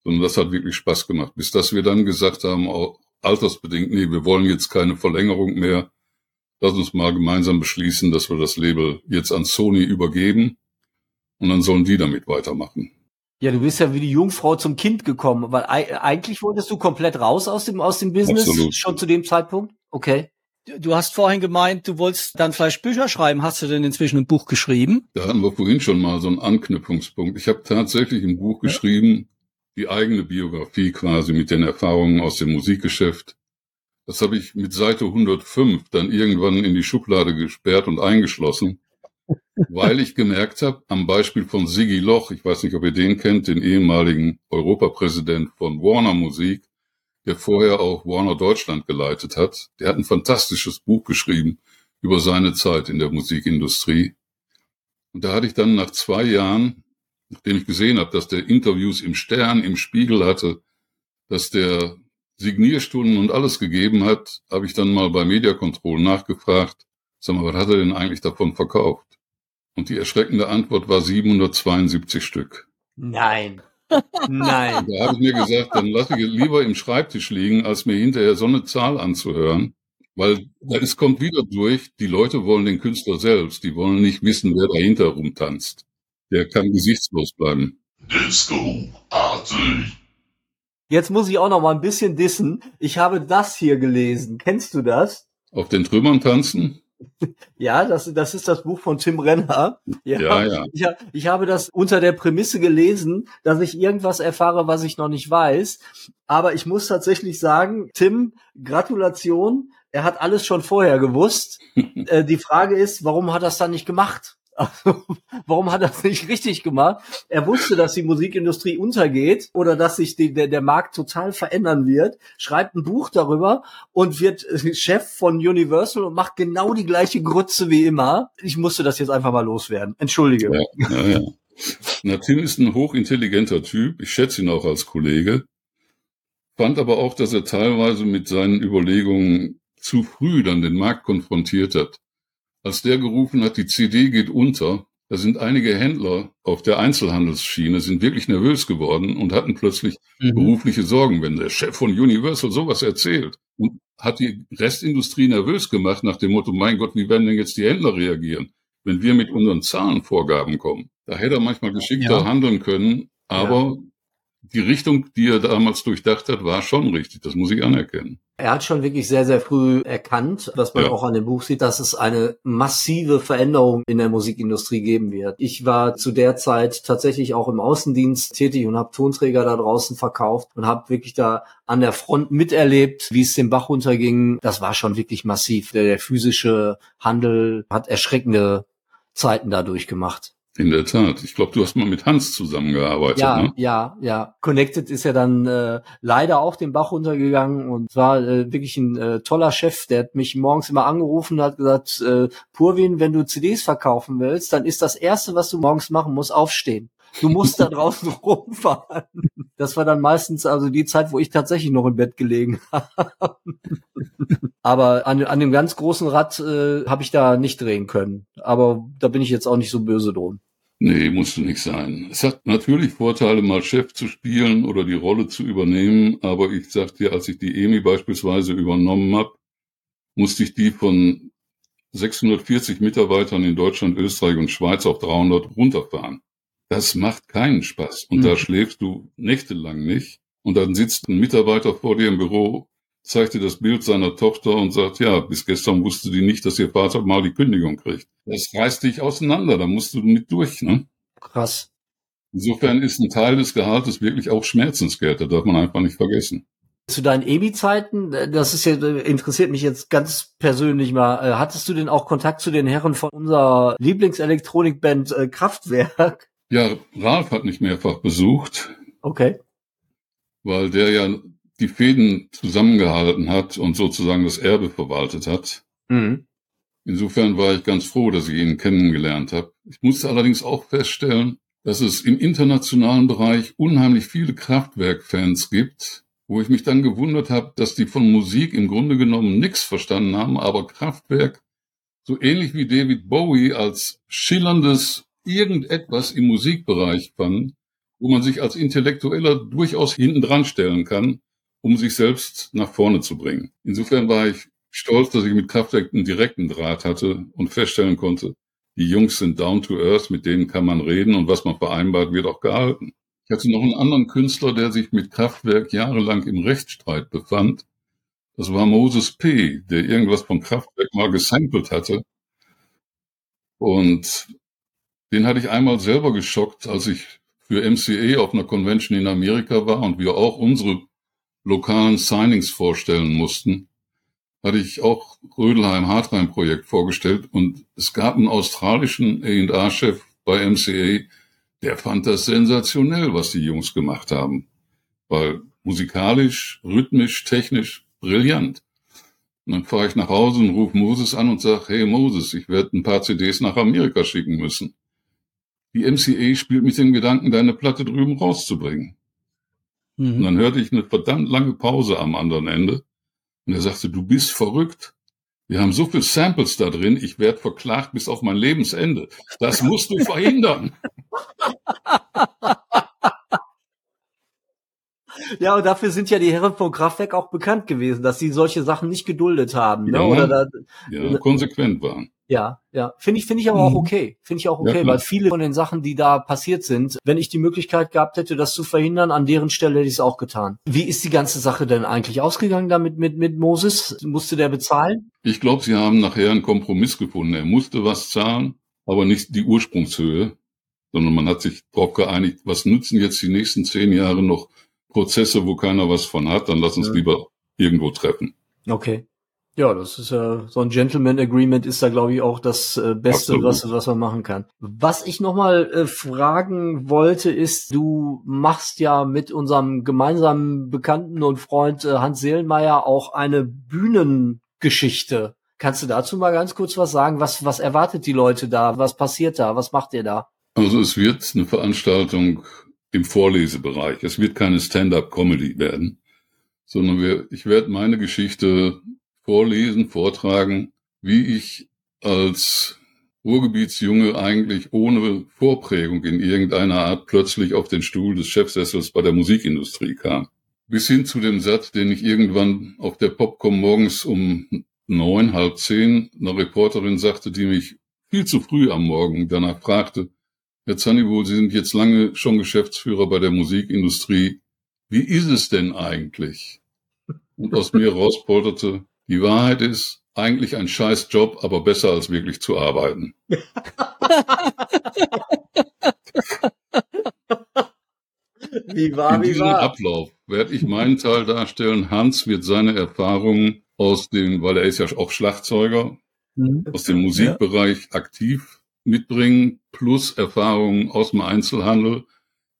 Sondern das hat wirklich Spaß gemacht. Bis dass wir dann gesagt haben, auch altersbedingt, nee, wir wollen jetzt keine Verlängerung mehr. Lass uns mal gemeinsam beschließen, dass wir das Label jetzt an Sony übergeben. Und dann sollen die damit weitermachen. Ja, du bist ja wie die Jungfrau zum Kind gekommen, weil ei- eigentlich wolltest du komplett raus aus dem, aus dem Business Absolut. schon zu dem Zeitpunkt? Okay. Du- hast vorhin gemeint, du wolltest dann vielleicht Bücher schreiben. Hast du denn inzwischen ein Buch geschrieben? Da hatten wir vorhin schon mal so einen Anknüpfungspunkt. Ich habe tatsächlich ein Buch geschrieben, die eigene Biografie quasi mit den Erfahrungen aus dem Musikgeschäft. Das habe ich mit Seite 105 dann irgendwann in die Schublade gesperrt und eingeschlossen, (laughs) weil ich gemerkt habe, am Beispiel von Siggi Loch, ich weiß nicht, ob ihr den kennt, den ehemaligen Europapräsident von Warner Musik, der vorher auch Warner Deutschland geleitet hat, der hat ein fantastisches Buch geschrieben über seine Zeit in der Musikindustrie. Und da hatte ich dann nach zwei Jahren, nachdem ich gesehen habe, dass der Interviews im Stern, im Spiegel hatte, dass der Signierstunden und alles gegeben hat, habe ich dann mal bei Media Control nachgefragt, sag mal, was hat er denn eigentlich davon verkauft? Und die erschreckende Antwort war 772 Stück. Nein. Nein. Da habe ich mir gesagt, dann lasse ich es lieber im Schreibtisch liegen, als mir hinterher so eine Zahl anzuhören. Weil es kommt wieder durch, die Leute wollen den Künstler selbst, die wollen nicht wissen, wer dahinter rumtanzt. Der kann gesichtslos bleiben. Disco Artig. Jetzt muss ich auch noch mal ein bisschen dissen. Ich habe das hier gelesen. Kennst du das? Auf den Trümmern tanzen? Ja, das, das ist das Buch von Tim Renner. Ja, ja. Ich, ha- ich habe das unter der Prämisse gelesen, dass ich irgendwas erfahre, was ich noch nicht weiß. Aber ich muss tatsächlich sagen, Tim, Gratulation. Er hat alles schon vorher gewusst. (laughs) äh, die Frage ist, warum hat er es dann nicht gemacht? Also, (laughs) warum hat er es nicht richtig gemacht? Er wusste, dass die Musikindustrie untergeht oder dass sich die, der, der Markt total verändern wird, schreibt ein Buch darüber und wird Chef von Universal und macht genau die gleiche Grütze wie immer. Ich musste das jetzt einfach mal loswerden. Entschuldige. Ja, ja, ja. Na, Tim ist ein hochintelligenter Typ. Ich schätze ihn auch als Kollege. Fand aber auch, dass er teilweise mit seinen Überlegungen zu früh dann den Markt konfrontiert hat. Als der gerufen hat, die CD geht unter, da sind einige Händler auf der Einzelhandelsschiene, sind wirklich nervös geworden und hatten plötzlich Mhm. berufliche Sorgen, wenn der Chef von Universal sowas erzählt. Und hat die Restindustrie nervös gemacht nach dem Motto, mein Gott, wie werden denn jetzt die Händler reagieren, wenn wir mit unseren Zahlenvorgaben kommen? Da hätte er manchmal geschickter Ja. handeln können, aber die Richtung, die er damals durchdacht hat, war schon richtig. Das muss ich anerkennen. Er hat schon wirklich sehr, sehr früh erkannt, was man Ja. auch an dem Buch sieht, dass es eine massive Veränderung in der Musikindustrie geben wird. Ich war zu der Zeit tatsächlich auch im Außendienst tätig und habe Tonträger da draußen verkauft und habe wirklich da an der Front miterlebt, wie es den Bach runterging. Das war schon wirklich massiv. Der physische Handel hat erschreckende Zeiten dadurch gemacht. In der Tat. Ich glaube, du hast mal mit Hans zusammengearbeitet. Ja, Ne? ja, ja. Connected ist ja dann äh, leider auch den Bach runtergegangen und war äh, wirklich ein äh, toller Chef. Der hat mich morgens immer angerufen und hat gesagt, äh, Purwin, wenn du CDs verkaufen willst, dann ist das Erste, was du morgens machen musst, aufstehen. Du musst da (laughs) draußen rumfahren. Das war dann meistens also die Zeit, wo ich tatsächlich noch im Bett gelegen (laughs) habe. Aber an, an dem ganz großen Rad äh, habe ich da nicht drehen können. Aber da bin ich jetzt auch nicht so böse drum. Nee, musste nicht sein. Es hat natürlich Vorteile, mal Chef zu spielen oder die Rolle zu übernehmen, aber ich sag dir, als ich die EMI beispielsweise übernommen habe, musste ich die von 640 Mitarbeitern in Deutschland, Österreich und Schweiz auf 300 runterfahren. Das macht keinen Spaß. Und da Mhm. schläfst du nächtelang nicht. Und dann sitzt ein Mitarbeiter vor dir im Büro, zeigt dir das Bild seiner Tochter und sagt, ja, bis gestern wusste die nicht, dass ihr Vater mal die Kündigung kriegt. Das reißt dich auseinander, da musst du mit durch, ne? Krass. Insofern ist ein Teil des Gehaltes wirklich auch Schmerzensgeld, das darf man einfach nicht vergessen. Zu deinen EBI-Zeiten, das ist äh, interessiert mich jetzt ganz persönlich mal. Äh, Hattest du denn auch Kontakt zu den Herren von unserer Lieblingselektronikband äh, Kraftwerk? Ja, Ralf hat mich mehrfach besucht, Okay. weil der ja die Fäden zusammengehalten hat und sozusagen das Erbe verwaltet hat. Mhm. Insofern war ich ganz froh, dass ich ihn kennengelernt habe. Ich musste allerdings auch feststellen, dass es im internationalen Bereich unheimlich viele Kraftwerk-Fans gibt, wo ich mich dann gewundert habe, dass die von Musik im Grunde genommen nichts verstanden haben, aber Kraftwerk so ähnlich wie David Bowie als schillerndes irgendetwas im Musikbereich fanden, wo man sich als Intellektueller durchaus hinten dran stellen kann, um sich selbst nach vorne zu bringen. Insofern war ich stolz, dass ich mit Kraftwerk einen direkten Draht hatte und feststellen konnte, die Jungs sind down to earth, mit denen kann man reden und was man vereinbart, wird auch gehalten. Ich hatte noch einen anderen Künstler, der sich mit Kraftwerk jahrelang im Rechtsstreit befand. Das war Moses P., der irgendwas von Kraftwerk mal gesampelt hatte. Und den hatte ich einmal selber geschockt, als ich für MCA auf einer Convention in Amerika war und wir auch unsere lokalen Signings vorstellen mussten, hatte ich auch Rödelheim Hartheim Projekt vorgestellt und es gab einen australischen A&R-Chef bei MCA, der fand das sensationell, was die Jungs gemacht haben. Weil musikalisch, rhythmisch, technisch brillant. Und dann fahre ich nach Hause und rufe Moses an und sage, hey Moses, ich werde ein paar CDs nach Amerika schicken müssen. Die MCA spielt mit dem Gedanken, deine Platte drüben rauszubringen. Mhm. Und dann hörte ich eine verdammt lange Pause am anderen Ende. Und er sagte, du bist verrückt. Wir haben so viel Samples da drin, ich werde verklagt bis auf mein Lebensende. Das musst du verhindern. (laughs) Ja, und dafür sind ja die Herren von Kraftwerk auch bekannt gewesen, dass sie solche Sachen nicht geduldet haben. Ne? Ja, Oder da, ja, konsequent waren. Ja, ja. Finde ich, finde ich aber auch mhm. okay. Finde ich auch okay, ja, weil viele von den Sachen, die da passiert sind, wenn ich die Möglichkeit gehabt hätte, das zu verhindern, an deren Stelle hätte ich es auch getan. Wie ist die ganze Sache denn eigentlich ausgegangen damit mit, mit Moses? Musste der bezahlen? Ich glaube, sie haben nachher einen Kompromiss gefunden. Er musste was zahlen, aber nicht die Ursprungshöhe, sondern man hat sich darauf geeinigt, was nützen jetzt die nächsten zehn Jahre noch Prozesse, wo keiner was von hat, dann lass uns ja. lieber irgendwo treffen. Okay. Ja, das ist ja so ein Gentleman Agreement ist da glaube ich auch das äh, Beste, was, was man machen kann. Was ich nochmal äh, fragen wollte, ist, du machst ja mit unserem gemeinsamen Bekannten und Freund äh, Hans Seelenmeier auch eine Bühnengeschichte. Kannst du dazu mal ganz kurz was sagen? Was, was erwartet die Leute da? Was passiert da? Was macht ihr da? Also es wird eine Veranstaltung im Vorlesebereich. Es wird keine Stand-up-Comedy werden, sondern wir, ich werde meine Geschichte vorlesen, vortragen, wie ich als Ruhrgebietsjunge eigentlich ohne Vorprägung in irgendeiner Art plötzlich auf den Stuhl des Chefsessels bei der Musikindustrie kam. Bis hin zu dem Satz, den ich irgendwann auf der Popcom morgens um neun, halb zehn einer Reporterin sagte, die mich viel zu früh am Morgen danach fragte, Herr Zanniwohl, Sie sind jetzt lange schon Geschäftsführer bei der Musikindustrie. Wie ist es denn eigentlich? Und aus mir (laughs) rauspolterte, die Wahrheit ist, eigentlich ein scheiß Job, aber besser als wirklich zu arbeiten. wie war, In wie diesem war? Ablauf werde ich meinen Teil darstellen. Hans wird seine Erfahrungen aus dem, weil er ist ja auch Schlagzeuger, mhm. aus dem Musikbereich ja. aktiv mitbringen, plus Erfahrungen aus dem Einzelhandel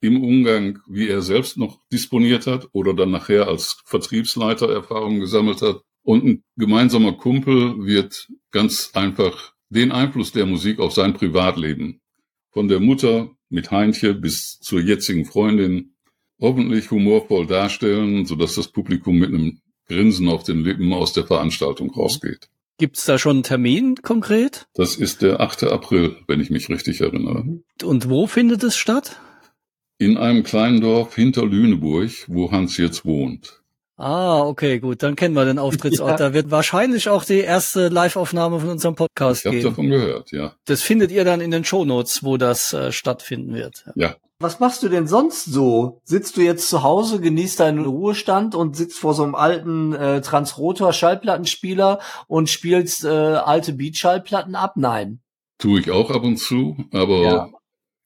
im Umgang, wie er selbst noch disponiert hat oder dann nachher als Vertriebsleiter Erfahrungen gesammelt hat. Und ein gemeinsamer Kumpel wird ganz einfach den Einfluss der Musik auf sein Privatleben von der Mutter mit Heintje bis zur jetzigen Freundin hoffentlich humorvoll darstellen, sodass das Publikum mit einem Grinsen auf den Lippen aus der Veranstaltung rausgeht. Gibt's da schon einen Termin konkret? Das ist der 8. April, wenn ich mich richtig erinnere. Und wo findet es statt? In einem kleinen Dorf hinter Lüneburg, wo Hans jetzt wohnt. Ah, okay, gut, dann kennen wir den Auftrittsort. (laughs) Ja. Da wird wahrscheinlich auch die erste Live-Aufnahme von unserem Podcast ich geben. Ich habe davon gehört, ja. Das findet ihr dann in den Shownotes, wo das äh, stattfinden wird. Ja. Was machst du denn sonst so? Sitzt du jetzt zu Hause, genießt deinen Ruhestand und sitzt vor so einem alten äh, Transrotor Schallplattenspieler und spielst äh, alte Beat-Schallplatten ab? Nein. Tue ich auch ab und zu, aber ja.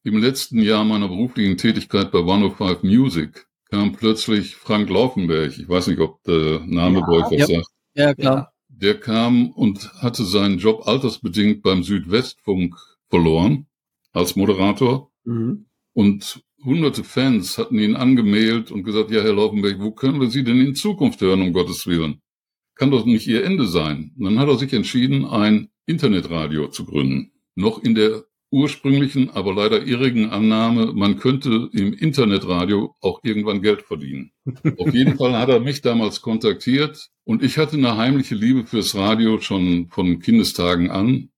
im letzten Jahr meiner beruflichen Tätigkeit bei 105 Music kam plötzlich Frank Laufenberg. Ich weiß nicht, ob der Name ja, bei euch was ja. sagt. Ja, klar. Der kam und hatte seinen Job altersbedingt beim Südwestfunk verloren als Moderator. Mhm. Und hunderte Fans hatten ihn angemeldet und gesagt, ja, Herr Laufenberg, wo können wir Sie denn in Zukunft hören, um Gottes Willen? Kann doch nicht Ihr Ende sein. Und dann hat er sich entschieden, ein Internetradio zu gründen. Noch in der ursprünglichen, aber leider irrigen Annahme, man könnte im Internetradio auch irgendwann Geld verdienen. (laughs) Auf jeden Fall hat er mich damals kontaktiert und ich hatte eine heimliche Liebe fürs Radio schon von Kindestagen an.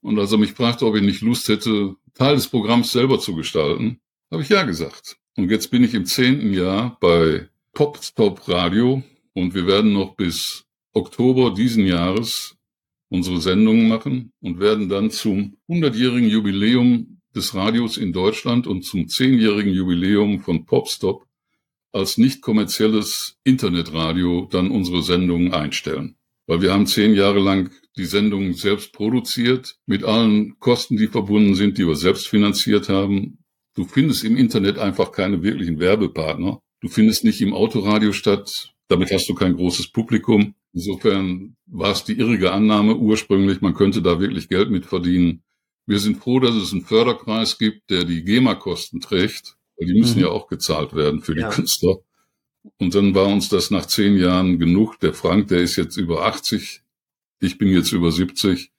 Und als er mich fragte, ob ich nicht Lust hätte, Teil des Programms selber zu gestalten, habe ich ja gesagt. Und jetzt bin ich im zehnten Jahr bei Pop Stop Radio und wir werden noch bis Oktober diesen Jahres unsere Sendungen machen und werden dann zum 100-jährigen Jubiläum des Radios in Deutschland und zum zehnjährigen Jubiläum von Popstop als nicht kommerzielles Internetradio dann unsere Sendungen einstellen. Weil wir haben zehn Jahre lang die Sendungen selbst produziert, mit allen Kosten, die verbunden sind, die wir selbst finanziert haben. Du findest im Internet einfach keine wirklichen Werbepartner. Du findest nicht im Autoradio statt. Damit hast du kein großes Publikum. Insofern war es die irrige Annahme ursprünglich, man könnte da wirklich Geld mit verdienen. Wir sind froh, dass es einen Förderkreis gibt, der die GEMA-Kosten trägt, weil die müssen mhm. ja auch gezahlt werden für die ja. Künstler. Und dann war uns das nach zehn Jahren genug. Der Frank, der ist jetzt über 80. Ich bin jetzt über 70.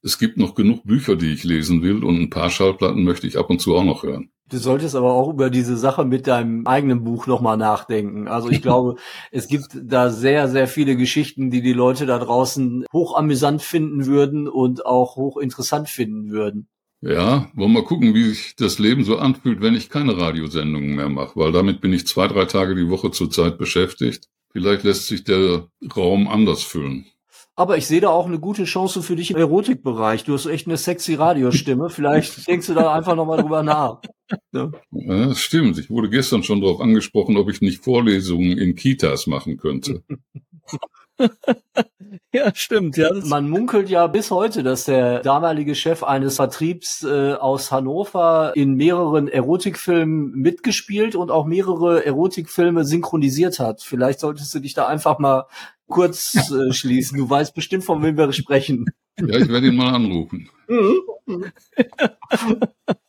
Es gibt noch genug Bücher, die ich lesen will und ein paar Schallplatten möchte ich ab und zu auch noch hören. Du solltest aber auch über diese Sache mit deinem eigenen Buch nochmal nachdenken. Also ich (laughs) glaube, es gibt da sehr, sehr viele Geschichten, die die Leute da draußen hochamüsant finden würden und auch hochinteressant finden würden. Ja, wollen wir mal gucken, wie sich das Leben so anfühlt, wenn ich keine Radiosendungen mehr mache, weil damit bin ich zwei, drei Tage die Woche zurzeit beschäftigt. Vielleicht lässt sich der Raum anders füllen. Aber ich sehe da auch eine gute Chance für dich im Erotikbereich. Du hast echt eine sexy Radiostimme. (laughs) Vielleicht denkst du da einfach nochmal drüber nach. Ja. ja, das stimmt. Ich wurde gestern schon darauf angesprochen, ob ich nicht Vorlesungen in Kitas machen könnte. (laughs) (laughs) ja, stimmt. Ja, Man munkelt ja bis heute, dass der damalige Chef eines Vertriebs äh, aus Hannover in mehreren Erotikfilmen mitgespielt und auch mehrere Erotikfilme synchronisiert hat. Vielleicht solltest du dich da einfach mal kurz äh, (laughs) schließen. Du weißt bestimmt, von wem wir sprechen. Ja, ich werde ihn mal anrufen. (laughs)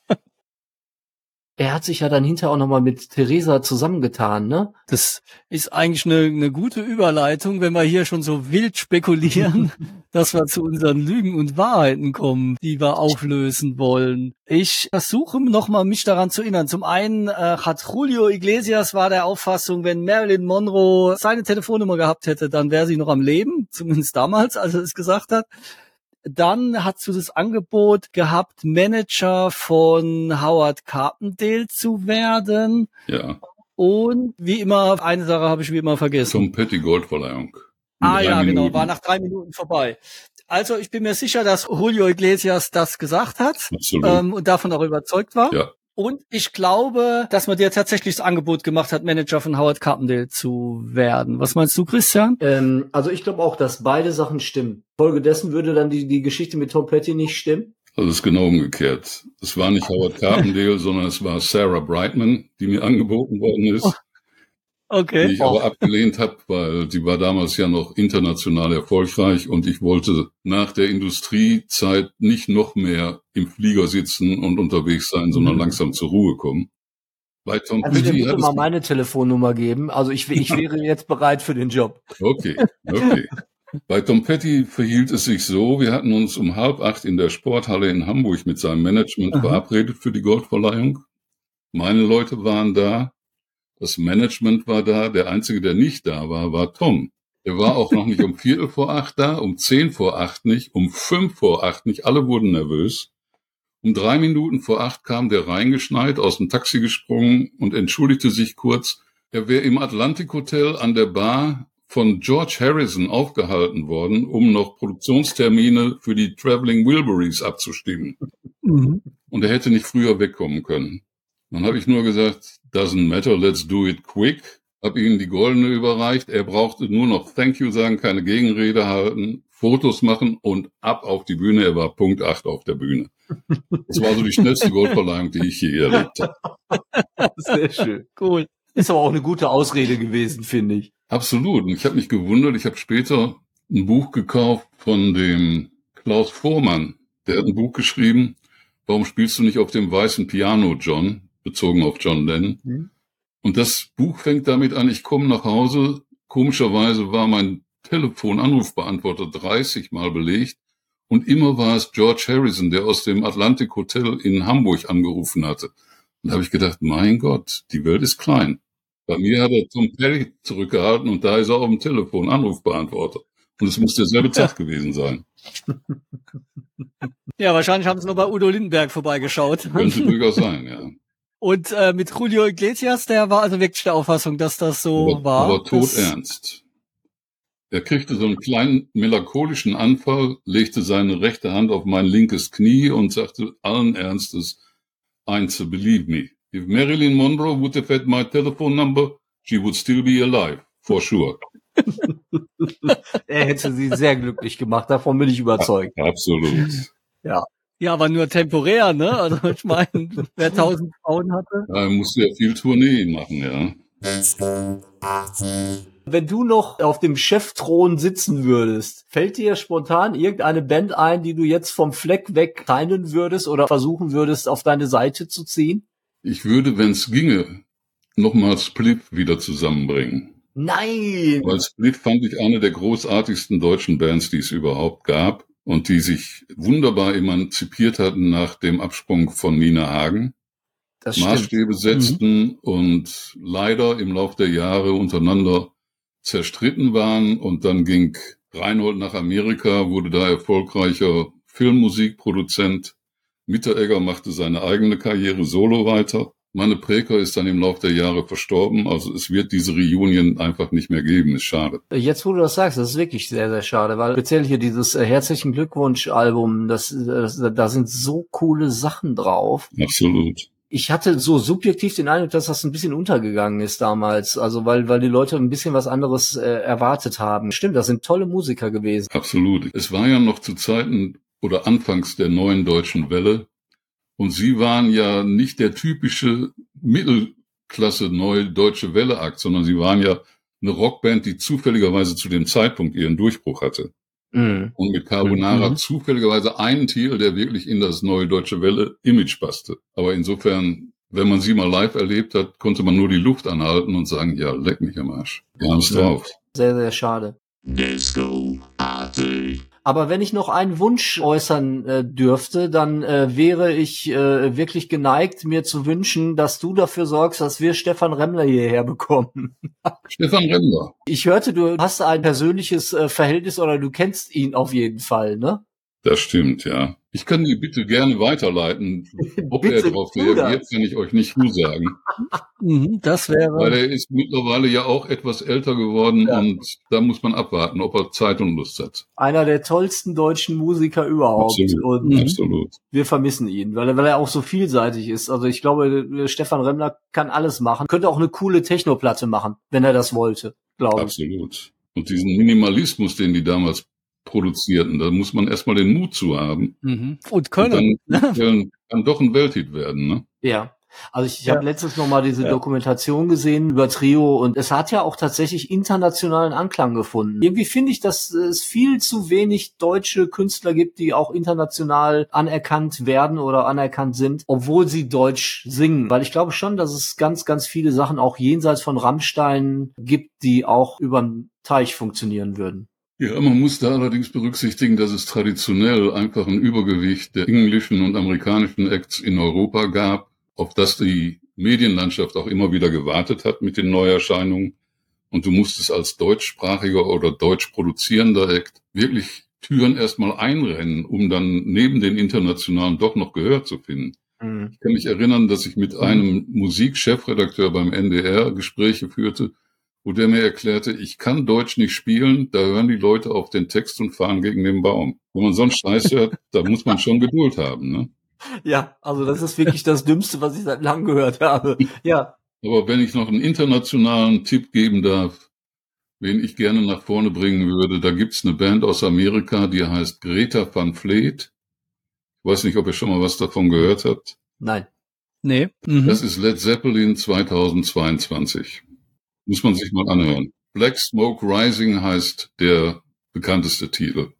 Er hat sich ja dann hinterher auch nochmal mit Theresa zusammengetan, ne? Das ist eigentlich eine, eine gute Überleitung, wenn wir hier schon so wild spekulieren, (laughs) dass wir zu unseren Lügen und Wahrheiten kommen, die wir auflösen wollen. Ich versuche nochmal mich daran zu erinnern. Zum einen äh, hat Julio Iglesias war der Auffassung, wenn Marilyn Monroe seine Telefonnummer gehabt hätte, dann wäre sie noch am Leben, zumindest damals, als er es gesagt hat. Dann hast du das Angebot gehabt, Manager von Howard Carpendale zu werden. Ja. Und wie immer, eine Sache habe ich wie immer vergessen. Zum Petty Goldverleihung. Ah ja, Minuten. genau, war nach drei Minuten vorbei. Also ich bin mir sicher, dass Julio Iglesias das gesagt hat ähm, und davon auch überzeugt war. Ja. Und ich glaube, dass man dir tatsächlich das Angebot gemacht hat, Manager von Howard Carpendale zu werden. Was meinst du, Christian? Ähm, also ich glaube auch, dass beide Sachen stimmen. Folgedessen würde dann die, die Geschichte mit Tom Petty nicht stimmen. Also es ist genau umgekehrt. Es war nicht Howard Carpendale, (laughs) sondern es war Sarah Brightman, die mir angeboten worden ist. Oh. Okay. Die ich aber abgelehnt habe, weil sie war damals ja noch international erfolgreich und ich wollte nach der Industriezeit nicht noch mehr im Flieger sitzen und unterwegs sein, sondern mhm. langsam zur Ruhe kommen. Bei Tom also Petty ich mal meine Telefonnummer geben. Also ich, ich (laughs) wäre jetzt bereit für den Job. Okay, okay. Bei Tom Petty verhielt es sich so, wir hatten uns um halb acht in der Sporthalle in Hamburg mit seinem Management Aha. verabredet für die Goldverleihung. Meine Leute waren da, das Management war da. Der Einzige, der nicht da war, war Tom. Er war auch noch nicht um (laughs) Viertel vor acht da, um zehn vor acht nicht, um fünf vor acht nicht. Alle wurden nervös. Um drei Minuten vor acht kam der reingeschneit, aus dem Taxi gesprungen und entschuldigte sich kurz. Er wäre im Atlantic Hotel an der Bar von George Harrison aufgehalten worden, um noch Produktionstermine für die Traveling Wilburys abzustimmen. Mhm. Und er hätte nicht früher wegkommen können. Dann habe ich nur gesagt, doesn't matter, let's do it quick. Hab ihm die goldene überreicht. Er brauchte nur noch Thank you sagen, keine Gegenrede halten, Fotos machen und ab auf die Bühne. Er war Punkt 8 auf der Bühne. Das war so die schnellste Goldverleihung, die ich je erlebt habe. Sehr schön. Cool. Ist aber auch eine gute Ausrede gewesen, finde ich. Absolut. Und ich habe mich gewundert. Ich habe später ein Buch gekauft von dem Klaus Vormann. Der hat ein Buch geschrieben. Warum spielst du nicht auf dem weißen Piano, John? Bezogen auf John Lennon. Mhm. Und das Buch fängt damit an, ich komme nach Hause, komischerweise war mein Telefonanrufbeantworter 30 Mal belegt und immer war es George Harrison, der aus dem Atlantic Hotel in Hamburg angerufen hatte. Und da habe ich gedacht, mein Gott, die Welt ist klein. Bei mir hat er Tom Perry zurückgehalten und da ist er auf dem Telefon Anrufbeantworter. Und es muss derselbe Tag (laughs) gewesen sein. Ja, wahrscheinlich haben sie nur bei Udo Lindenberg vorbeigeschaut. Könnte durchaus sein, ja. Und äh, mit Julio Iglesias, der war also wirklich der Auffassung, dass das so aber, war. Aber tot ernst. Er kriegte so einen kleinen melancholischen Anfall, legte seine rechte Hand auf mein linkes Knie und sagte allen Ernstes, Einzel, believe me. If Marilyn Monroe would have had my telephone number, she would still be alive, for sure. (laughs) Er hätte sie sehr glücklich gemacht, davon bin ich überzeugt. Absolut. Ja, aber nur temporär, ne? Also ich meine, wer tausend Frauen hatte. Ja, er musste ja viel Tournee machen, ja. Wenn du noch auf dem Chefthron sitzen würdest, fällt dir spontan irgendeine Band ein, die du jetzt vom Fleck weg teilen würdest oder versuchen würdest, auf deine Seite zu ziehen? Ich würde, wenn es ginge, nochmal Split wieder zusammenbringen. Nein! Weil Split fand ich eine der großartigsten deutschen Bands, die es überhaupt gab und die sich wunderbar emanzipiert hatten nach dem Absprung von Nina Hagen. Das stimmt. Maßstäbe setzten und leider im Lauf der Jahre untereinander zerstritten waren und dann ging Reinhold nach Amerika, wurde da erfolgreicher Filmmusikproduzent. Mitteregger machte seine eigene Karriere solo weiter. Manne Präker ist dann im Lauf der Jahre verstorben, also es wird diese Reunion einfach nicht mehr geben, ist schade. Jetzt, wo du das sagst, das ist wirklich sehr, sehr schade, weil speziell hier dieses äh, Herzlichen Glückwunsch-Album, das, das, da sind so coole Sachen drauf. Absolut. Ich hatte so subjektiv den Eindruck, dass das ein bisschen untergegangen ist damals, also weil, weil die Leute ein bisschen was anderes äh, erwartet haben. Stimmt, das sind tolle Musiker gewesen. Absolut. Es war ja noch zu Zeiten oder anfangs der neuen deutschen Welle. Und sie waren ja nicht der typische Mittelklasse neue deutsche Welle-Akt, sondern sie waren ja eine Rockband, die zufälligerweise zu dem Zeitpunkt ihren Durchbruch hatte. Mhm. Und mit Carbonara Mhm. zufälligerweise einen Titel, der wirklich in das neue deutsche Welle-Image passte. Aber insofern, wenn man sie mal live erlebt hat, konnte man nur die Luft anhalten und sagen, ja, leck mich am Arsch. Wir haben's Ja. drauf. Sehr, sehr schade. Disco Party. Aber wenn ich noch einen Wunsch äußern äh, dürfte, dann äh, wäre ich äh, wirklich geneigt, mir zu wünschen, dass du dafür sorgst, dass wir Stefan Remmler hierher bekommen. (laughs) Stefan Remmler. Ich hörte, du hast ein persönliches äh, Verhältnis oder du kennst ihn auf jeden Fall, ne? Das stimmt, ja. Ich kann die bitte gerne weiterleiten. (laughs) Ob er darauf reagiert, kann ich euch nicht zusagen. Mhm, das wäre. Weil er ist mittlerweile ja auch etwas älter geworden Ja. und da muss man abwarten, ob er Zeit und Lust hat. Einer der tollsten deutschen Musiker überhaupt. Absolut. Und. Absolut. wir vermissen ihn, weil er, weil er auch so vielseitig ist. Also ich glaube, Stefan Remmler kann alles machen. Könnte auch eine coole Technoplatte machen, wenn er das wollte, glaube ich. Absolut. Und diesen Minimalismus, den die damals produzierten, da muss man erstmal den Mut zu haben. Mhm. Und Und können. dann kann, kann doch ein Welthit werden, ne? Ja. Also ich, ich Ja. habe letztens noch mal diese Ja. Dokumentation gesehen über Trio und es hat ja auch tatsächlich internationalen Anklang gefunden. Irgendwie finde ich, dass es viel zu wenig deutsche Künstler gibt, die auch international anerkannt werden oder anerkannt sind, obwohl sie Deutsch singen. Weil ich glaube schon, dass es ganz, ganz viele Sachen auch jenseits von Rammstein gibt, die auch über den Teich funktionieren würden. Ja, man muss da allerdings berücksichtigen, dass es traditionell einfach ein Übergewicht der englischen und amerikanischen Acts in Europa gab, auf das die Medienlandschaft auch immer wieder gewartet hat mit den Neuerscheinungen. Und du musstest als deutschsprachiger oder deutsch produzierender Act wirklich Türen erstmal einrennen, um dann neben den internationalen doch noch Gehör zu finden. Ich kann mich erinnern, dass ich mit einem Musikchefredakteur beim NDR Gespräche führte, wo der mir erklärte, ich kann Deutsch nicht spielen, da hören die Leute auf den Text und fahren gegen den Baum. Wenn man sonst Scheiß hört, (laughs) da muss man schon Geduld haben. Ne? Ja, also das ist wirklich das Dümmste, was ich seit langem gehört habe. Ja. Aber wenn ich noch einen internationalen Tipp geben darf, wen ich gerne nach vorne bringen würde, da gibt's eine Band aus Amerika, die heißt Greta van Fleet. Ich weiß nicht, ob ihr schon mal was davon gehört habt. Nein. Nee. Mhm. Das ist Led Zeppelin 2022. Muss man sich mal anhören. Black Smoke Rising heißt der bekannteste Titel.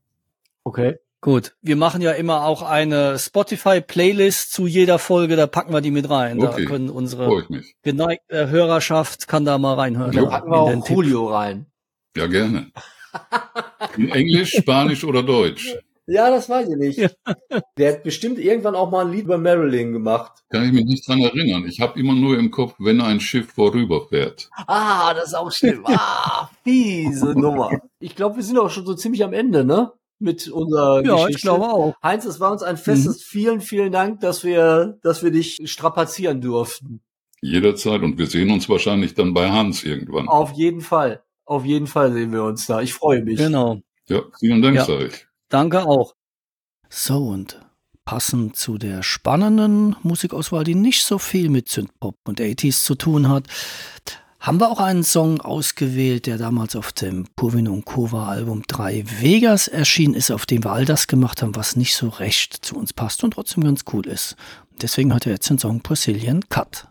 Okay. Gut. Wir machen ja immer auch eine Spotify-Playlist zu jeder Folge, da packen wir die mit rein. Da Okay. können unsere geneigte Hörerschaft kann da mal reinhören. Da Ja. packen wir In den auch. Julio rein. Ja, gerne. (laughs) In Englisch, Spanisch oder Deutsch? Ja, das weiß ich nicht. Der hat bestimmt irgendwann auch mal ein Lied über Marilyn gemacht. Kann ich mich nicht dran erinnern. Ich habe immer nur im Kopf, wenn ein Schiff vorüberfährt. Ah, das ist auch schlimm. Ah, fiese Nummer. Ich glaube, wir sind auch schon so ziemlich am Ende, ne? Mit unserer Ja, Geschichte. ich glaube auch. Heinz, es war uns ein festes vielen, vielen Dank, dass wir, dass wir dich strapazieren durften. Jederzeit. Und wir sehen uns wahrscheinlich dann bei Hans irgendwann. Auf jeden Fall. Auf jeden Fall sehen wir uns da. Ich freue mich. Genau. Ja, vielen Dank, Ja. sage ich. Danke auch. So und passend zu der spannenden Musikauswahl, die nicht so viel mit Synthpop und 80s zu tun hat, haben wir auch einen Song ausgewählt, der damals auf dem Purvin und Kova Album 3 Vegas erschienen ist, auf dem wir all das gemacht haben, was nicht so recht zu uns passt und trotzdem ganz cool ist. Deswegen hat er jetzt den Song Brazilian Cut.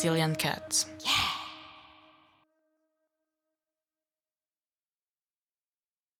Brazilian cats.